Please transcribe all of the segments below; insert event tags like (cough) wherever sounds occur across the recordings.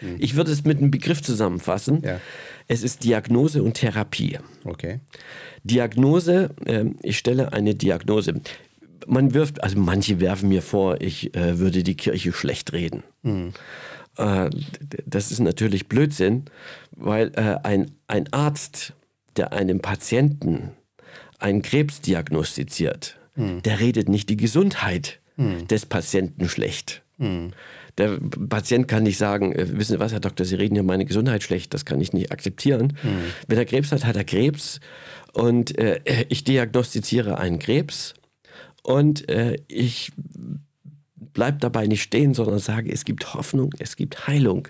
Mhm. Ich würde es mit einem Begriff zusammenfassen. Ja. Es ist Diagnose und Therapie. Okay. Diagnose, äh, ich stelle eine Diagnose. Man wirft, also manche werfen mir vor, ich äh, würde die Kirche schlecht reden. Mhm. Äh, das ist natürlich Blödsinn, weil äh, ein, ein Arzt, der einem Patienten einen Krebs diagnostiziert, mhm. der redet nicht die Gesundheit mhm. des Patienten schlecht. Der Patient kann nicht sagen, äh, wissen Sie was, Herr Doktor, Sie reden ja meine Gesundheit schlecht, das kann ich nicht akzeptieren. Mhm. Wenn er Krebs hat, hat er Krebs und äh, ich diagnostiziere einen Krebs und äh, ich bleibe dabei nicht stehen, sondern sage, es gibt Hoffnung, es gibt Heilung.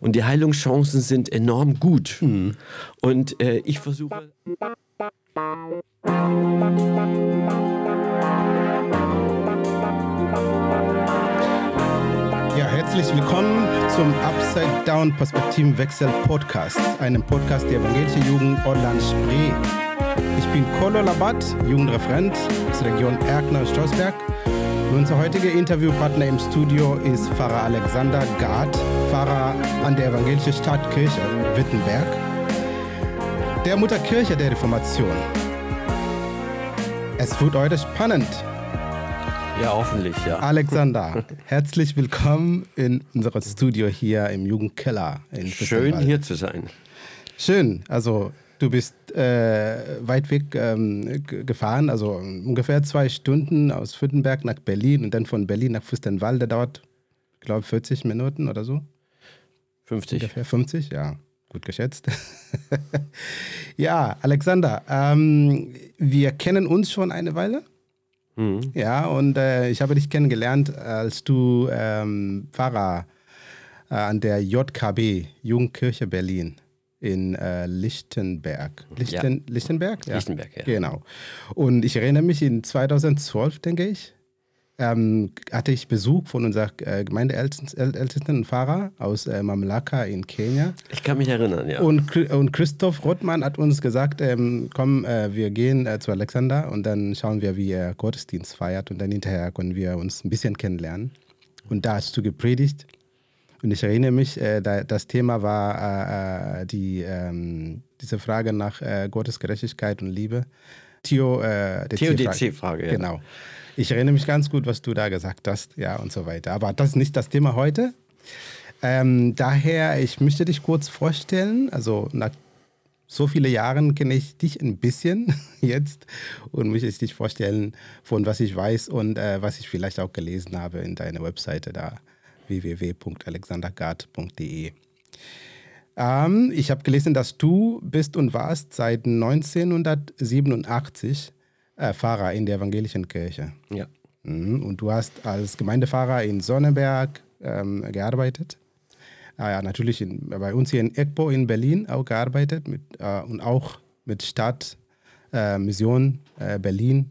Und die Heilungschancen sind enorm gut. Mhm. Und äh, ich versuche. Herzlich willkommen zum Upside Down Perspektivenwechsel Podcast, einem Podcast der evangelischen Jugend Orland Spree. Ich bin Kolo Labat, Jugendreferent aus der Region Erkner Strausberg. Und unser heutiger Interviewpartner im Studio ist Pfarrer Alexander Gard, Pfarrer an der evangelischen Stadtkirche Wittenberg, der Mutterkirche der Reformation. Es wird heute spannend. Ja, hoffentlich, ja. Alexander, herzlich willkommen in unserem Studio hier im Jugendkeller. Schön hier zu sein. Schön, also du bist äh, weit weg ähm, gefahren, also ungefähr zwei Stunden aus Württemberg nach Berlin und dann von Berlin nach Fürstenwalde dauert, ich glaube, 40 Minuten oder so. 50. Ungefähr 50, ja. Gut geschätzt. (laughs) ja, Alexander, ähm, wir kennen uns schon eine Weile. Mhm. Ja, und äh, ich habe dich kennengelernt, als du ähm, Pfarrer äh, an der JKB, Jugendkirche Berlin in äh, Lichtenberg. Lichten, ja. Lichtenberg? Ja. Lichtenberg, ja. Genau. Und ich erinnere mich, in 2012, denke ich, ähm, hatte ich Besuch von unserer äh, Gemeindeältesten Fahrer aus äh, Mamlaka in Kenia. Ich kann mich erinnern, ja. Und, und Christoph Rothmann hat uns gesagt, ähm, komm, äh, wir gehen äh, zu Alexander und dann schauen wir, wie er Gottesdienst feiert und dann hinterher können wir uns ein bisschen kennenlernen. Und da hast du gepredigt. Und ich erinnere mich, äh, da, das Thema war äh, die, ähm, diese Frage nach Gottes Gerechtigkeit und Liebe. Theo, äh, TODC-Frage, ja. Genau. Ich erinnere mich ganz gut, was du da gesagt hast, ja, und so weiter. Aber das ist nicht das Thema heute. Ähm, daher, ich möchte dich kurz vorstellen. Also nach so vielen Jahren kenne ich dich ein bisschen (laughs) jetzt und möchte ich dich vorstellen, von was ich weiß und äh, was ich vielleicht auch gelesen habe in deiner Webseite da www.alexandergard.de. Ähm, ich habe gelesen, dass du bist und warst seit 1987 äh, Pfarrer in der evangelischen Kirche. Ja. Mhm. Und du hast als Gemeindefahrer in Sonnenberg ähm, gearbeitet. Ah, ja, natürlich in, bei uns hier in Egbo in Berlin auch gearbeitet mit, äh, und auch mit Stadt, äh, Mission äh, Berlin.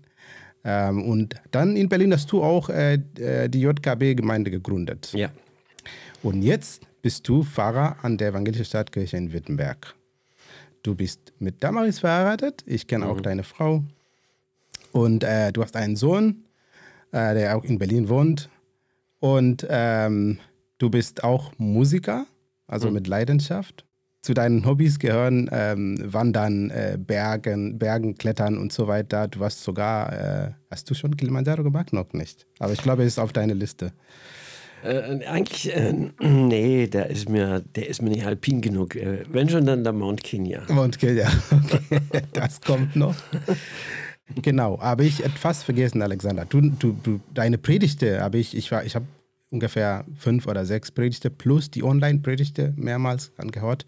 Ähm, und dann in Berlin hast du auch äh, äh, die JKB-Gemeinde gegründet. Ja. Und jetzt bist du Pfarrer an der Evangelischen Stadtkirche in Wittenberg. Du bist mit Damaris verheiratet. Ich kenne mhm. auch deine Frau. Und äh, du hast einen Sohn, äh, der auch in Berlin wohnt. Und ähm, du bist auch Musiker, also mhm. mit Leidenschaft. Zu deinen Hobbys gehören ähm, Wandern, äh, Bergen, Bergen, Klettern und so weiter. Du hast sogar, äh, hast du schon Kilimanjaro gemacht? Noch nicht. Aber ich glaube, es ist auf deiner Liste. Äh, eigentlich, äh, (clears throat) nee, der ist, mir, der ist mir nicht alpin genug. Äh, wenn schon, dann der Mount Kenya. Mount Kenya, (laughs) okay. das kommt noch. (laughs) Genau, habe ich etwas vergessen, Alexander. Du, du, du, deine Predigte habe ich, ich, ich habe ungefähr fünf oder sechs Predigte plus die Online-Predigte mehrmals angehört.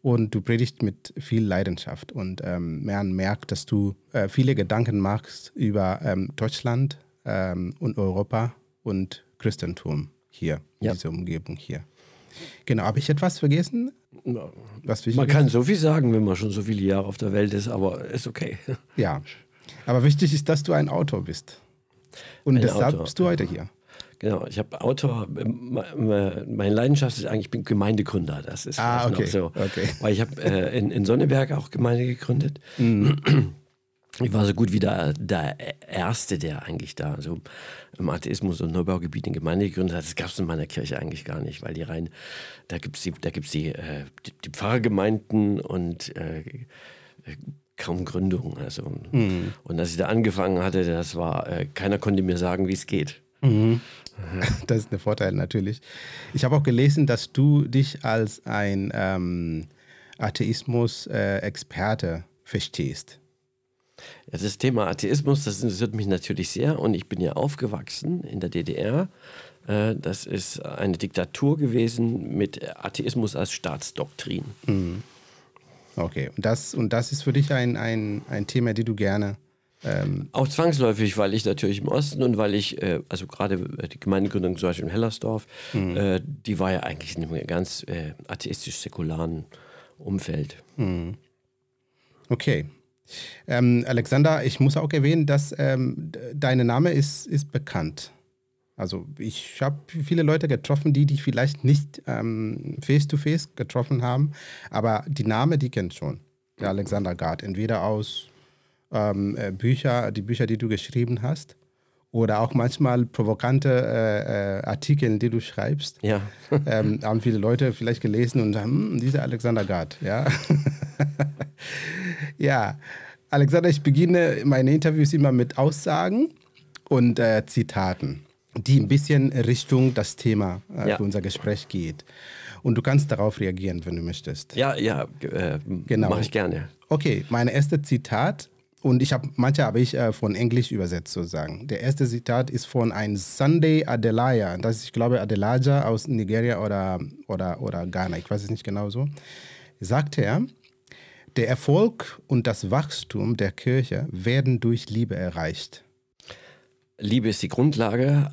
Und du predigst mit viel Leidenschaft. Und ähm, man merkt, dass du äh, viele Gedanken machst über ähm, Deutschland ähm, und Europa und Christentum hier, ja. diese Umgebung hier. Genau, habe ich etwas vergessen? Was man kann so viel sagen, wenn man schon so viele Jahre auf der Welt ist, aber ist okay. Ja, (laughs) aber wichtig ist, dass du ein Autor bist. Und ein deshalb Autor. bist du heute hier. Genau, ich habe Autor, meine Leidenschaft ist eigentlich, ich bin Gemeindegründer. Das ist ah, okay. so. Okay. Weil ich habe äh, in, in Sonneberg auch Gemeinde gegründet. Mhm. (clears throat) Ich war so gut wie der, der Erste, der eigentlich da so im Atheismus und Neubaugebiet in Gemeinde gegründet hat. Das gab es in meiner Kirche eigentlich gar nicht, weil die rein, da gibt es die, da gibt's die, äh, die, die Pfarrgemeinden und äh, kaum Gründung. Also. Mhm. Und als ich da angefangen hatte, das war, äh, keiner konnte mir sagen, wie es geht. Mhm. (laughs) Das ist ein Vorteil natürlich. Ich habe auch gelesen, dass du dich als ein ähm, Atheismus-Experte verstehst. Ja, das Thema Atheismus, das interessiert mich natürlich sehr und ich bin ja aufgewachsen in der DDR. Äh, das ist eine Diktatur gewesen mit Atheismus als Staatsdoktrin. Mhm. Okay, und das, und das ist für dich ein, ein, ein Thema, das du gerne. Ähm auch zwangsläufig, weil ich natürlich im Osten und weil ich, äh, also gerade äh, die Gemeindegründung zum Beispiel in Hellersdorf, mhm. äh, die war ja eigentlich in einem ganz äh, atheistisch-säkularen Umfeld. Mhm. Okay. Ähm, Alexander, ich muss auch erwähnen, dass ähm, dein Name ist, ist bekannt. Also ich habe viele Leute getroffen, die dich vielleicht nicht ähm, face-to-face getroffen haben, aber die Name, die kennt schon. Der Alexander Gard. Entweder aus ähm, äh, Bücher, die Bücher, die du geschrieben hast, oder auch manchmal provokante äh, äh, Artikel, die du schreibst. Ja. (laughs) ähm, haben viele Leute vielleicht gelesen und sagen, hm, dieser Alexander Gard, ja. (laughs) ja, Alexander, ich beginne meine Interviews immer mit Aussagen und äh, Zitaten die ein bisschen Richtung das Thema äh, ja. für unser Gespräch geht. Und du kannst darauf reagieren, wenn du möchtest. Ja, ja, äh, genau. mache ich gerne. Okay, mein erstes Zitat, und ich habe manche habe ich äh, von Englisch übersetzt sozusagen. Der erste Zitat ist von einem Sunday Adelaya. Das ist, ich glaube, Adelaja aus Nigeria oder, oder, oder Ghana. Ich weiß es nicht genau so. Sagt er, der Erfolg und das Wachstum der Kirche werden durch Liebe erreicht. Liebe ist die Grundlage,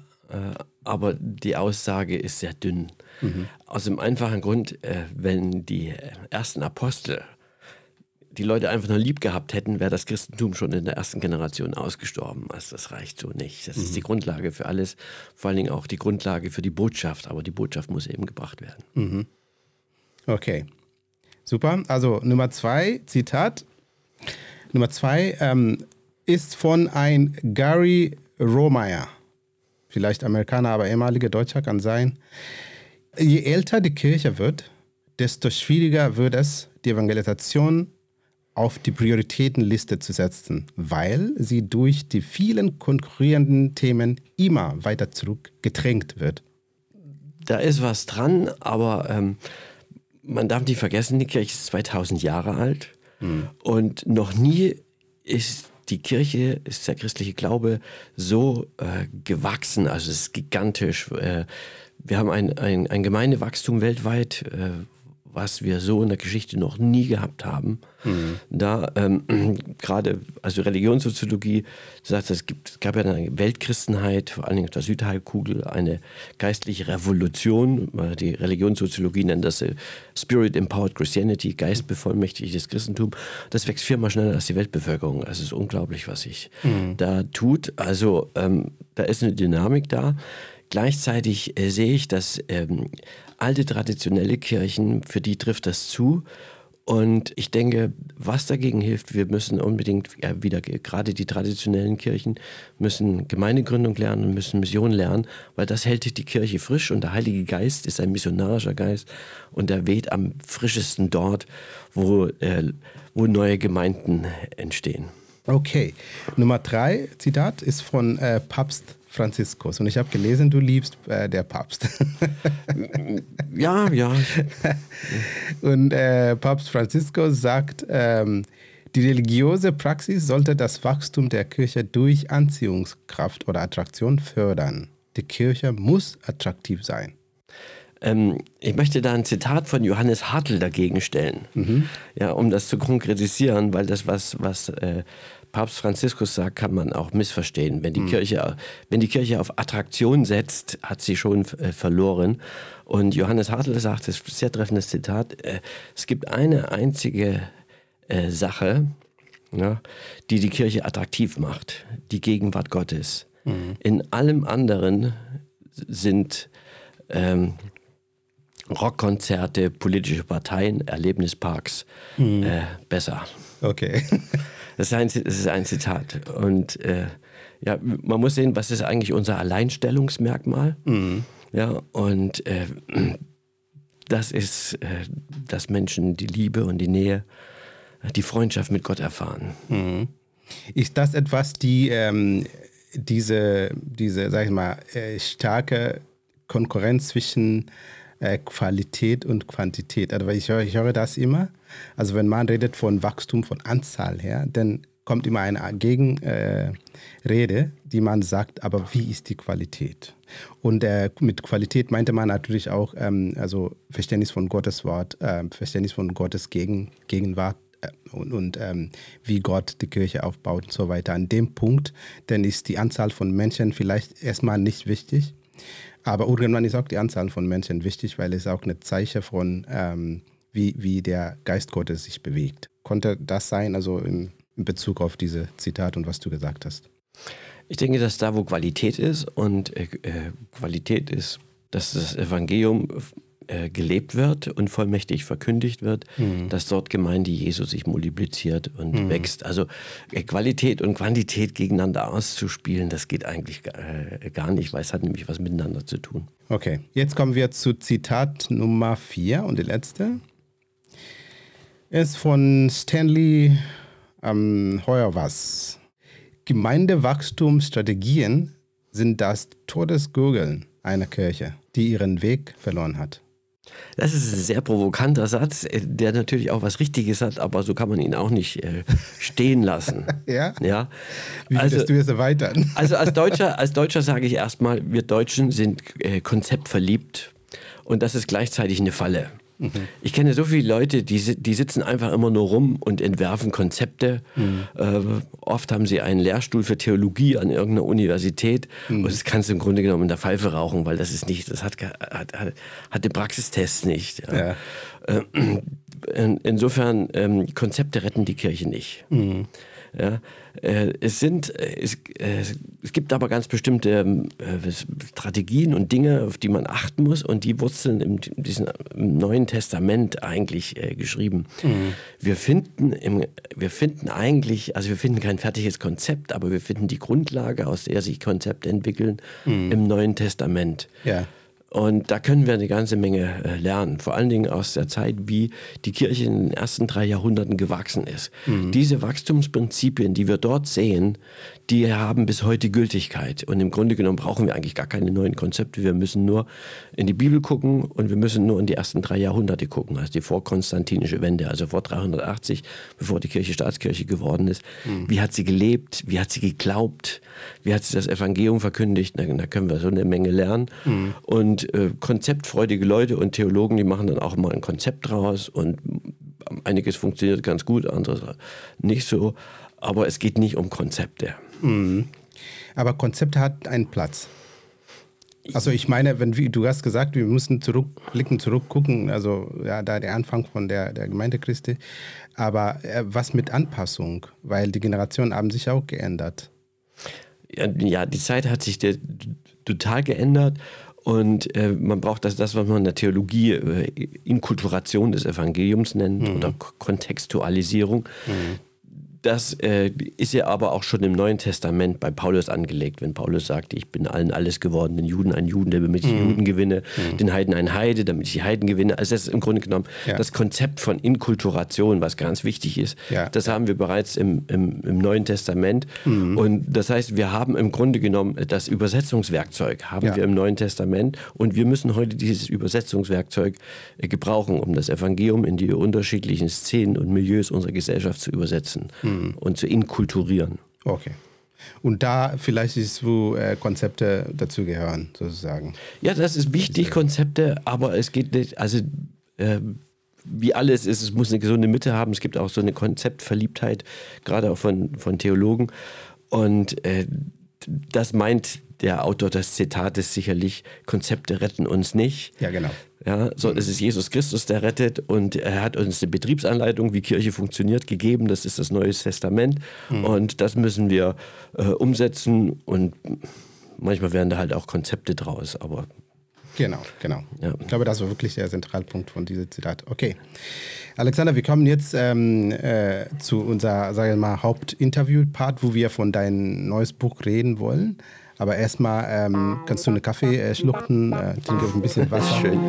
aber die Aussage ist sehr dünn. Mhm. Aus dem einfachen Grund, äh, wenn die ersten Apostel die Leute einfach nur lieb gehabt hätten, wäre das Christentum schon in der ersten Generation ausgestorben. Also das reicht so nicht. Das mhm. ist die Grundlage für alles, vor allen Dingen auch die Grundlage für die Botschaft. Aber die Botschaft muss eben gebracht werden. Mhm. Okay, super. Also Nummer zwei, Zitat. Nummer zwei ähm, ist von ein Gary Rohmeier vielleicht Amerikaner, aber ehemaliger Deutscher kann sein. Je älter die Kirche wird, desto schwieriger wird es, die Evangelisation auf die Prioritätenliste zu setzen, weil sie durch die vielen konkurrierenden Themen immer weiter zurückgedrängt wird. Da ist was dran, aber ähm, man darf nicht vergessen, die Kirche ist 2000 Jahre alt hm. und noch nie ist die Kirche, ist der christliche Glaube so äh, gewachsen, also es ist gigantisch. Äh, wir haben ein, ein, ein Gemeindewachstum weltweit, äh, was wir so in der Geschichte noch nie gehabt haben. Mhm. Da ähm, (clears throat) gerade, also Religionssoziologie sagt, es, gibt, es gab ja eine Weltchristenheit, vor allen Dingen auf der Südhalbkugel, eine geistliche Revolution. Die Religionssoziologie nennt das äh, Spirit Empowered Christianity, geistbevollmächtigtes Christentum. Das wächst viermal schneller als die Weltbevölkerung. Es ist unglaublich, was sich mhm. da tut. Also ähm, da ist eine Dynamik da. Gleichzeitig äh, sehe ich, dass ähm, alte traditionelle Kirchen, für die trifft das zu. Und ich denke, was dagegen hilft, wir müssen unbedingt ja, wieder, gerade die traditionellen Kirchen müssen Gemeindegründung lernen und müssen Mission lernen, weil das hält die Kirche frisch und der Heilige Geist ist ein missionarischer Geist und der weht am frischesten dort, wo, äh, wo neue Gemeinden entstehen. Okay, Nummer drei, Zitat, ist von äh, Papst Franziskus. Und ich habe gelesen, du liebst äh, der Papst. (laughs) ja, ja. (laughs) Und äh, Papst Franziskus sagt, ähm, die religiöse Praxis sollte das Wachstum der Kirche durch Anziehungskraft oder Attraktion fördern. Die Kirche muss attraktiv sein. Ähm, ich möchte da ein Zitat von Johannes Hartl dagegen stellen, mhm. ja, um das zu konkretisieren, weil das was, was äh, Papst Franziskus sagt, kann man auch missverstehen. Wenn die, mhm. Kirche, wenn die Kirche auf Attraktion setzt, hat sie schon äh, verloren. Und Johannes Hartl sagt, das ist ein sehr treffendes Zitat, äh, es gibt eine einzige äh, Sache, ja, die die Kirche attraktiv macht, die Gegenwart Gottes. Mhm. In allem anderen sind ähm, Rockkonzerte, politische Parteien, Erlebnisparks mhm. äh, besser. Okay. (laughs) Das ist ein, das ist ein Zitat. Und äh, ja, man muss sehen, was ist eigentlich unser Alleinstellungsmerkmal? Mhm. Ja, und äh, das ist, äh, dass Menschen die Liebe und die Nähe, die Freundschaft mit Gott erfahren. Mhm. Ist das etwas, die ähm, diese, diese, sag ich mal, äh, starke Konkurrenz zwischen äh, Qualität und Quantität. Also ich höre, ich höre das immer. Also wenn man redet von Wachstum von Anzahl her, dann kommt immer eine Gegenrede, äh, die man sagt, aber wie ist die Qualität? Und äh, mit Qualität meinte man natürlich auch ähm, also Verständnis von Gottes Wort, äh, Verständnis von Gottes Gegen, Gegenwart äh, und, und ähm, wie Gott die Kirche aufbaut und so weiter. An dem Punkt, dann ist die Anzahl von Menschen vielleicht erstmal nicht wichtig. Aber irgendwann ist auch die Anzahl von Menschen wichtig, weil es auch ein Zeichen von, ähm, wie, wie der Geist Gottes sich bewegt. Konnte das sein, also in, in Bezug auf diese Zitat und was du gesagt hast? Ich denke, dass da, wo Qualität ist und äh, äh Qualität ist, dass das Evangelium äh, gelebt wird und vollmächtig verkündigt wird, mhm. dass dort Gemeinde Jesu sich multipliziert und mhm. wächst. Also äh, Qualität und Quantität gegeneinander auszuspielen, das geht eigentlich äh, gar nicht, weil es hat nämlich was miteinander zu tun. Okay, jetzt kommen wir zu Zitat Nummer 4 und die letzte. Ist von Stanley ähm, Heuerwas. Gemeindewachstumsstrategien sind das Todesgurgeln einer Kirche, die ihren Weg verloren hat. Das ist ein sehr provokanter Satz, äh, der natürlich auch was Richtiges hat, aber so kann man ihn auch nicht äh, stehen lassen. (laughs) ja? ja. Wie also, du es erweitern? (laughs) also als Deutscher, als Deutscher sage ich erstmal, wir Deutschen sind äh, konzeptverliebt und das ist gleichzeitig eine Falle. Mhm. Ich kenne so viele Leute, die, die sitzen einfach immer nur rum und entwerfen Konzepte. Mhm. Äh, oft haben sie einen Lehrstuhl für Theologie an irgendeiner Universität mhm. und das kannst du im Grunde genommen in der Pfeife rauchen, weil das ist nicht, das hat, hat, hat den Praxistest nicht. Ja. Ja. Äh, (clears throat) in, insofern, ähm, Konzepte retten die Kirche nicht. Ja, äh, es, sind, äh, es, äh, es gibt aber ganz bestimmte ähm, Strategien und Dinge, auf die man achten muss und die wurzeln im, diesem, im Neuen Testament eigentlich geschrieben. Mhm. Wir, finden im, wir finden eigentlich, also wir finden kein fertiges Konzept, aber wir finden die Grundlage, aus der sich Konzepte entwickeln, mhm. im Neuen Testament. Ja. Und da können wir eine ganze Menge äh, lernen, vor allen Dingen aus der Zeit, wie die Kirche in den ersten drei Jahrhunderten gewachsen ist. Mhm. Diese Wachstumsprinzipien, die wir dort sehen, die haben bis heute Gültigkeit. Und im Grunde genommen brauchen wir eigentlich gar keine neuen Konzepte. Wir müssen nur in die Bibel gucken und wir müssen nur in die ersten drei Jahrhunderte gucken, also die vorkonstantinische Wende, also vor 380, bevor die Kirche Staatskirche geworden ist. Mhm. Wie hat sie gelebt? Wie hat sie geglaubt? Wie hat sie das Evangelium verkündigt? Da, da können wir so eine Menge lernen. Mhm. Und äh, konzeptfreudige Leute und Theologen, die machen dann auch mal ein Konzept draus und einiges funktioniert ganz gut, anderes nicht so. Aber es geht nicht um Konzepte. Mhm. Aber Konzept hat einen Platz. Also ich meine, wenn wie du hast gesagt, wir müssen zurückblicken, zurückgucken, also ja, da der Anfang von der, der Gemeinde Christi. Aber äh, was mit Anpassung? Weil die Generationen haben sich auch geändert. Ja, die Zeit hat sich total geändert und äh, man braucht das, das, was man in der Theologie äh, Inkulturation des Evangeliums nennt mhm. oder Kontextualisierung. Mhm. Das äh, ist ja aber auch schon im Neuen Testament bei Paulus angelegt, wenn Paulus sagt, ich bin allen alles geworden, den Juden ein Juden, damit ich die mhm. Juden gewinne, mhm. den Heiden ein Heide, damit ich die Heiden gewinne. Also das ist im Grunde genommen ja. das Konzept von Inkulturation, was ganz wichtig ist. Ja. Das haben wir bereits im, im, im Neuen Testament. Mhm. Und das heißt, wir haben im Grunde genommen das Übersetzungswerkzeug haben ja. wir im Neuen Testament und wir müssen heute dieses Übersetzungswerkzeug äh, gebrauchen, um das Evangelium in die unterschiedlichen Szenen und Milieus unserer Gesellschaft zu übersetzen. Mhm mhm. und zu inkulturieren. Okay. Und da vielleicht ist, wo äh, Konzepte dazugehören, sozusagen. Ja, das ist wichtig, Konzepte, aber es geht nicht, also äh, wie alles ist, es muss eine gesunde Mitte haben. Es gibt auch so eine Konzeptverliebtheit, gerade auch von, von Theologen. Und äh, das meint der Autor des Zitates sicherlich, Konzepte retten uns nicht. Ja, genau. Ja, so, es ist Jesus Christus, der rettet und er hat uns eine Betriebsanleitung, wie Kirche funktioniert, gegeben. Das ist das Neue Testament mhm. und das müssen wir äh, umsetzen und manchmal werden da halt auch Konzepte draus, aber Genau, genau. Ja. Ich glaube, das war wirklich der Zentralpunkt von diesem Zitat. Okay. Alexander, wir kommen jetzt ähm, äh, zu unser, sagen wir mal, Hauptinterview-Part, wo wir von deinem neues Buch reden wollen. Aber erstmal ähm, kannst du einen Kaffee äh, schluchten, äh, trinke ein bisschen Wasser. Schön.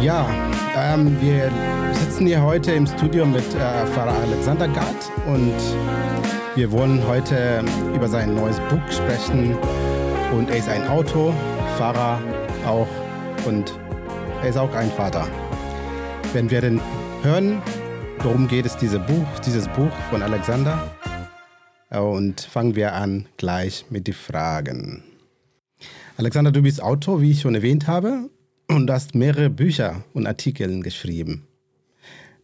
Ja, ähm, wir sitzen hier heute im Studio mit äh, Pfarrer Alexander Gart und wir wollen heute über sein neues Buch sprechen. Und er ist ein Autofahrer auch und er ist auch ein Vater. Wenn wir denn hören, worum geht es diese Buch, dieses Buch von Alexander? Und fangen wir an gleich mit den Fragen. Alexander, du bist Autor, wie ich schon erwähnt habe, und hast mehrere Bücher und Artikel geschrieben.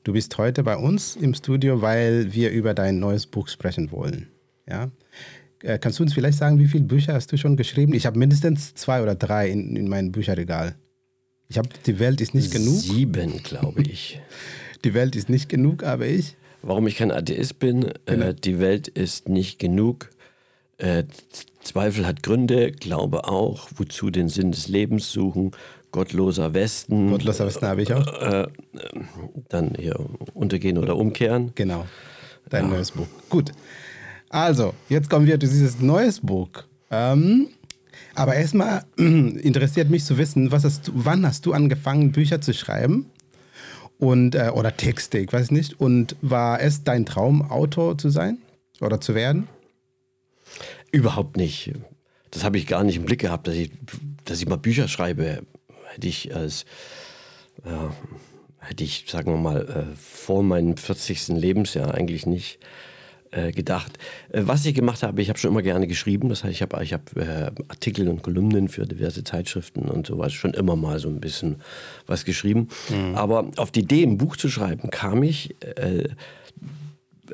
Du bist heute bei uns im Studio, weil wir über dein neues Buch sprechen wollen. Ja? Äh, kannst du uns vielleicht sagen, wie viele Bücher hast du schon geschrieben? Ich habe mindestens zwei oder drei in, in meinem Bücherregal. Ich habe Die Welt ist nicht genug. Sieben, glaube ich. (laughs) Die Welt ist nicht genug, aber ich. Warum ich kein Atheist bin, genau. äh, die Welt ist nicht genug. Äh, Zweifel hat Gründe, Glaube auch, wozu den Sinn des Lebens suchen Gottloser Westen. Gottloser Westen habe ich auch. Äh, äh, dann hier Untergehen oder Umkehren. Genau. Dein ja. neues Buch. Gut. Also, jetzt kommen wir zu dieses neues Buch. Ähm, aber erstmal interessiert mich zu wissen, was hast du, wann hast du angefangen, Bücher zu schreiben? Und, äh, oder Texte, ich weiß nicht. Und war es dein Traum, Autor zu sein oder zu werden? Überhaupt nicht. Das habe ich gar nicht im Blick gehabt, dass ich, dass ich mal Bücher schreibe hätte ich als, äh, hätte ich, sagen wir mal, äh, vor meinem 40. Lebensjahr eigentlich nicht äh, gedacht. Äh, was ich gemacht habe, ich habe schon immer gerne geschrieben. Das heißt, ich habe ich hab, äh, Artikel und Kolumnen für diverse Zeitschriften und sowas schon immer mal so ein bisschen was geschrieben. Mhm. Aber auf die Idee, ein Buch zu schreiben, kam ich äh,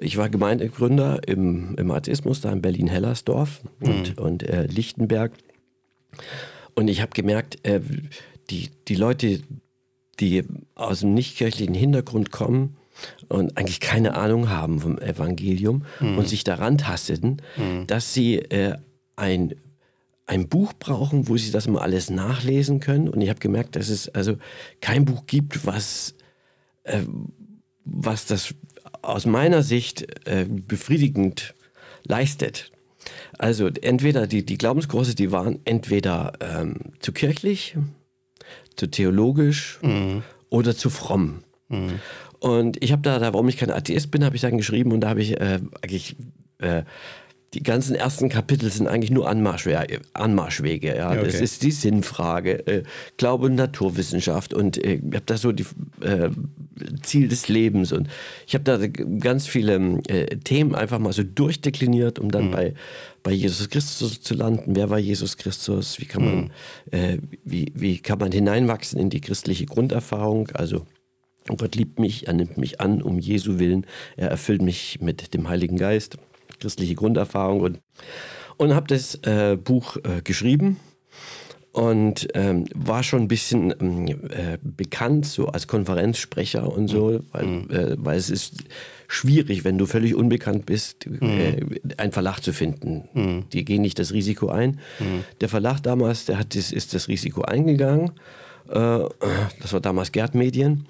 ich war Gemeindegründer im, im Atheismus da in Berlin-Hellersdorf und, mhm. und äh, Lichtenberg. Und ich habe gemerkt, äh, die, die Leute, die aus dem nichtkirchlichen Hintergrund kommen und eigentlich keine Ahnung haben vom Evangelium mhm. und sich daran tasteten, mhm. dass sie äh, ein, ein Buch brauchen, wo sie das mal alles nachlesen können. Und ich habe gemerkt, dass es also kein Buch gibt, was, äh, was das aus meiner Sicht äh, befriedigend leistet. Also entweder die, die Glaubenskurse, die waren entweder ähm, zu kirchlich, zu theologisch mhm. oder zu fromm. Mhm. Und ich habe da, da, warum ich kein Atheist bin, habe ich dann geschrieben und da habe ich äh, eigentlich äh, die ganzen ersten Kapitel sind eigentlich nur Anmarschwege. Anmarschwege ja. Okay. Das ist die Sinnfrage, äh, Glaube und Naturwissenschaft und äh, ich habe da so die äh, Ziel des Lebens und ich habe da ganz viele äh, Themen einfach mal so durchdekliniert, um dann mhm. bei, bei Jesus Christus zu landen. Wer war Jesus Christus? Wie kann man, mhm. Wie, wie kann man hineinwachsen in die christliche Grunderfahrung? Also Gott liebt mich, er nimmt mich an um Jesu willen, er erfüllt mich mit dem Heiligen Geist christliche Grunderfahrung und, und habe das äh, Buch äh, geschrieben und ähm, war schon ein bisschen ähm, äh, bekannt, so als Konferenzsprecher und so, mhm. weil, mhm. weil es ist schwierig, wenn du völlig unbekannt bist, mhm. äh, einen Verlag zu finden. Mhm. Die gehen nicht das Risiko ein. Mhm. Der Verlag damals, der hat das, ist das Risiko eingegangen. Äh, das war damals Gerd Medien.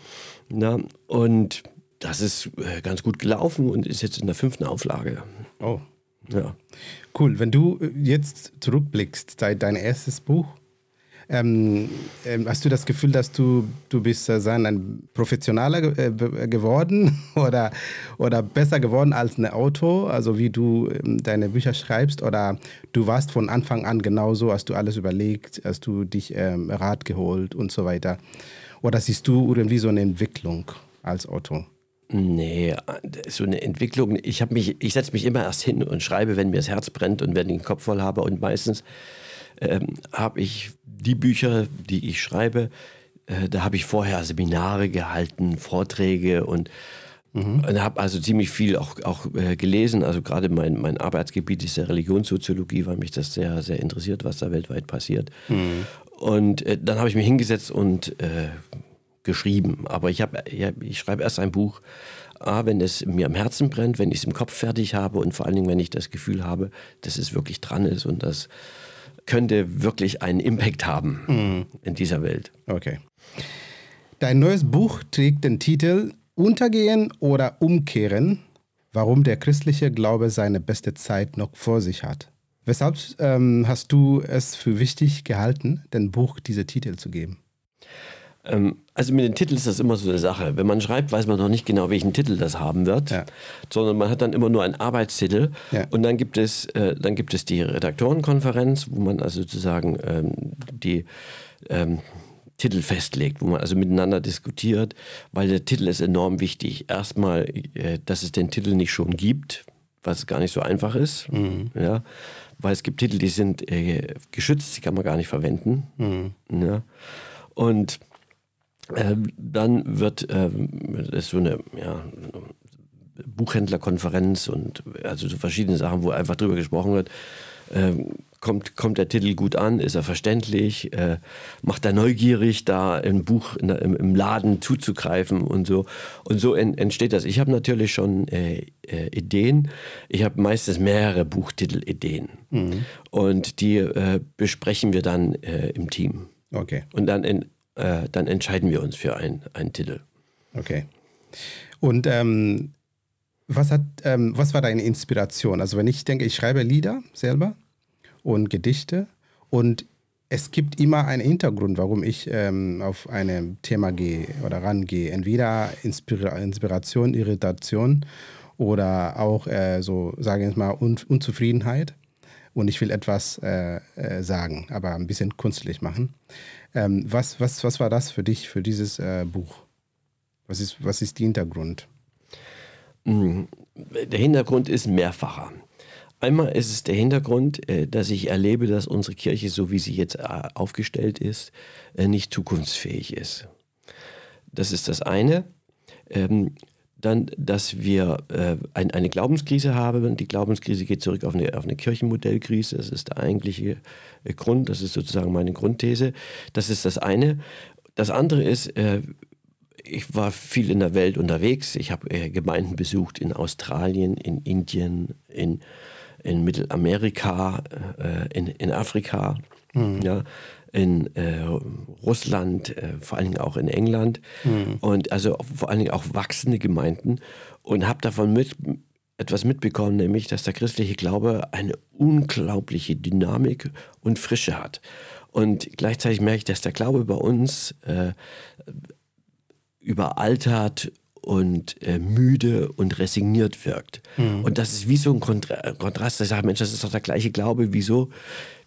Na, und das ist äh, ganz gut gelaufen und ist jetzt in der fünften Auflage. Oh. Ja. Cool. Wenn du äh, jetzt zurückblickst, dein erstes Buch, ähm, ähm, hast du das Gefühl, dass du, du bist äh, sein, ein Professioneller äh, äh, geworden (laughs) oder, oder besser geworden als ein Autor, also wie du ähm, deine Bücher schreibst? Oder du warst von Anfang an genauso, hast du alles überlegt, hast du dich ähm, Rat geholt und so weiter? Oder siehst du irgendwie so eine Entwicklung als Autor? Nee, so eine Entwicklung. Ich, ich setze mich immer erst hin und schreibe, wenn mir das Herz brennt und wenn ich den Kopf voll habe. Und meistens ähm, habe ich die Bücher, die ich schreibe, äh, da habe ich vorher Seminare gehalten, Vorträge und, mhm. und habe also ziemlich viel auch, auch äh, gelesen. Also gerade mein, mein Arbeitsgebiet ist der Religionssoziologie, weil mich das sehr, sehr interessiert, was da weltweit passiert. Mhm. Und äh, dann habe ich mich hingesetzt und äh, geschrieben. Aber ich, hab, ich schreibe erst ein Buch, A, wenn es mir am Herzen brennt, wenn ich es im Kopf fertig habe und vor allen Dingen, wenn ich das Gefühl habe, dass es wirklich dran ist und das könnte wirklich einen Impact haben mhm. in dieser Welt. Okay. Dein neues Buch trägt den Titel Untergehen oder Umkehren, warum der christliche Glaube seine beste Zeit noch vor sich hat. Weshalb ähm, hast du es für wichtig gehalten, dem Buch diese Titel zu geben? Ähm, also mit den Titeln ist das immer so eine Sache. Wenn man schreibt, weiß man noch nicht genau, welchen Titel das haben wird, ja. sondern man hat dann immer nur einen Arbeitstitel ja. und dann gibt es, äh, dann gibt es die Redaktorenkonferenz, wo man also sozusagen ähm, die ähm, Titel festlegt, wo man also miteinander diskutiert, weil der Titel ist enorm wichtig. Erstmal, äh, dass es den Titel nicht schon gibt, was gar nicht so einfach ist, mhm. ja, weil es gibt Titel, die sind äh, geschützt, die kann man gar nicht verwenden. Mhm. Ja. Und ähm, dann wird ähm, es so eine ja, Buchhändlerkonferenz und also so verschiedene Sachen, wo einfach drüber gesprochen wird. Ähm, kommt, kommt der Titel gut an? Ist er verständlich? Äh, macht er neugierig, da im Buch in im, im, Laden zuzugreifen und so? Und so en, entsteht das. Ich habe natürlich schon äh, äh, Ideen. Ich habe meistens mehrere Buchtitel-Ideen. Mhm. Und die äh, besprechen wir dann äh, im Team. Okay. Und dann in, äh, dann entscheiden wir uns für ein, einen Titel. Okay. Und ähm, was, hat, ähm, was war deine Inspiration? Also wenn ich denke, ich schreibe Lieder selber und Gedichte und es gibt immer einen Hintergrund, warum ich ähm, auf ein Thema gehe oder rangehe. Entweder Inspira Inspiration, Irritation oder auch äh, so, sagen wir mal, Un Unzufriedenheit. Und ich will etwas äh, äh, sagen, aber ein bisschen kunstlich machen. Ähm, was, was, was war das für dich, für dieses äh, Buch? Was ist, was ist der Hintergrund? Mm, der Hintergrund ist mehrfacher. Einmal ist es der Hintergrund, äh, dass ich erlebe, dass unsere Kirche, so wie sie jetzt äh, aufgestellt ist, äh, nicht zukunftsfähig ist. Das ist das eine. Dann, dass wir äh, ein, eine Glaubenskrise haben. Die Glaubenskrise geht zurück auf eine, auf eine Kirchenmodellkrise. Das ist der eigentliche äh, Grund. Das ist sozusagen meine Grundthese. Das ist das eine. Das andere ist, äh, ich war viel in der Welt unterwegs. Ich habe äh, Gemeinden besucht in Australien, in Indien, in, in Mittelamerika, äh, in, in Afrika. Mhm. Ja, in äh, Russland, äh, vor allen Dingen auch in England mhm. und also vor allen Dingen auch wachsende Gemeinden und habe davon mit, etwas mitbekommen, nämlich dass der christliche Glaube eine unglaubliche Dynamik und Frische hat. Und gleichzeitig merke ich, dass der Glaube bei uns äh, überaltert und äh, müde und resigniert wirkt. Mhm. Und das ist wie so ein Kontra Kontrast. Ich sage, Mensch, das ist doch der gleiche Glaube. Wieso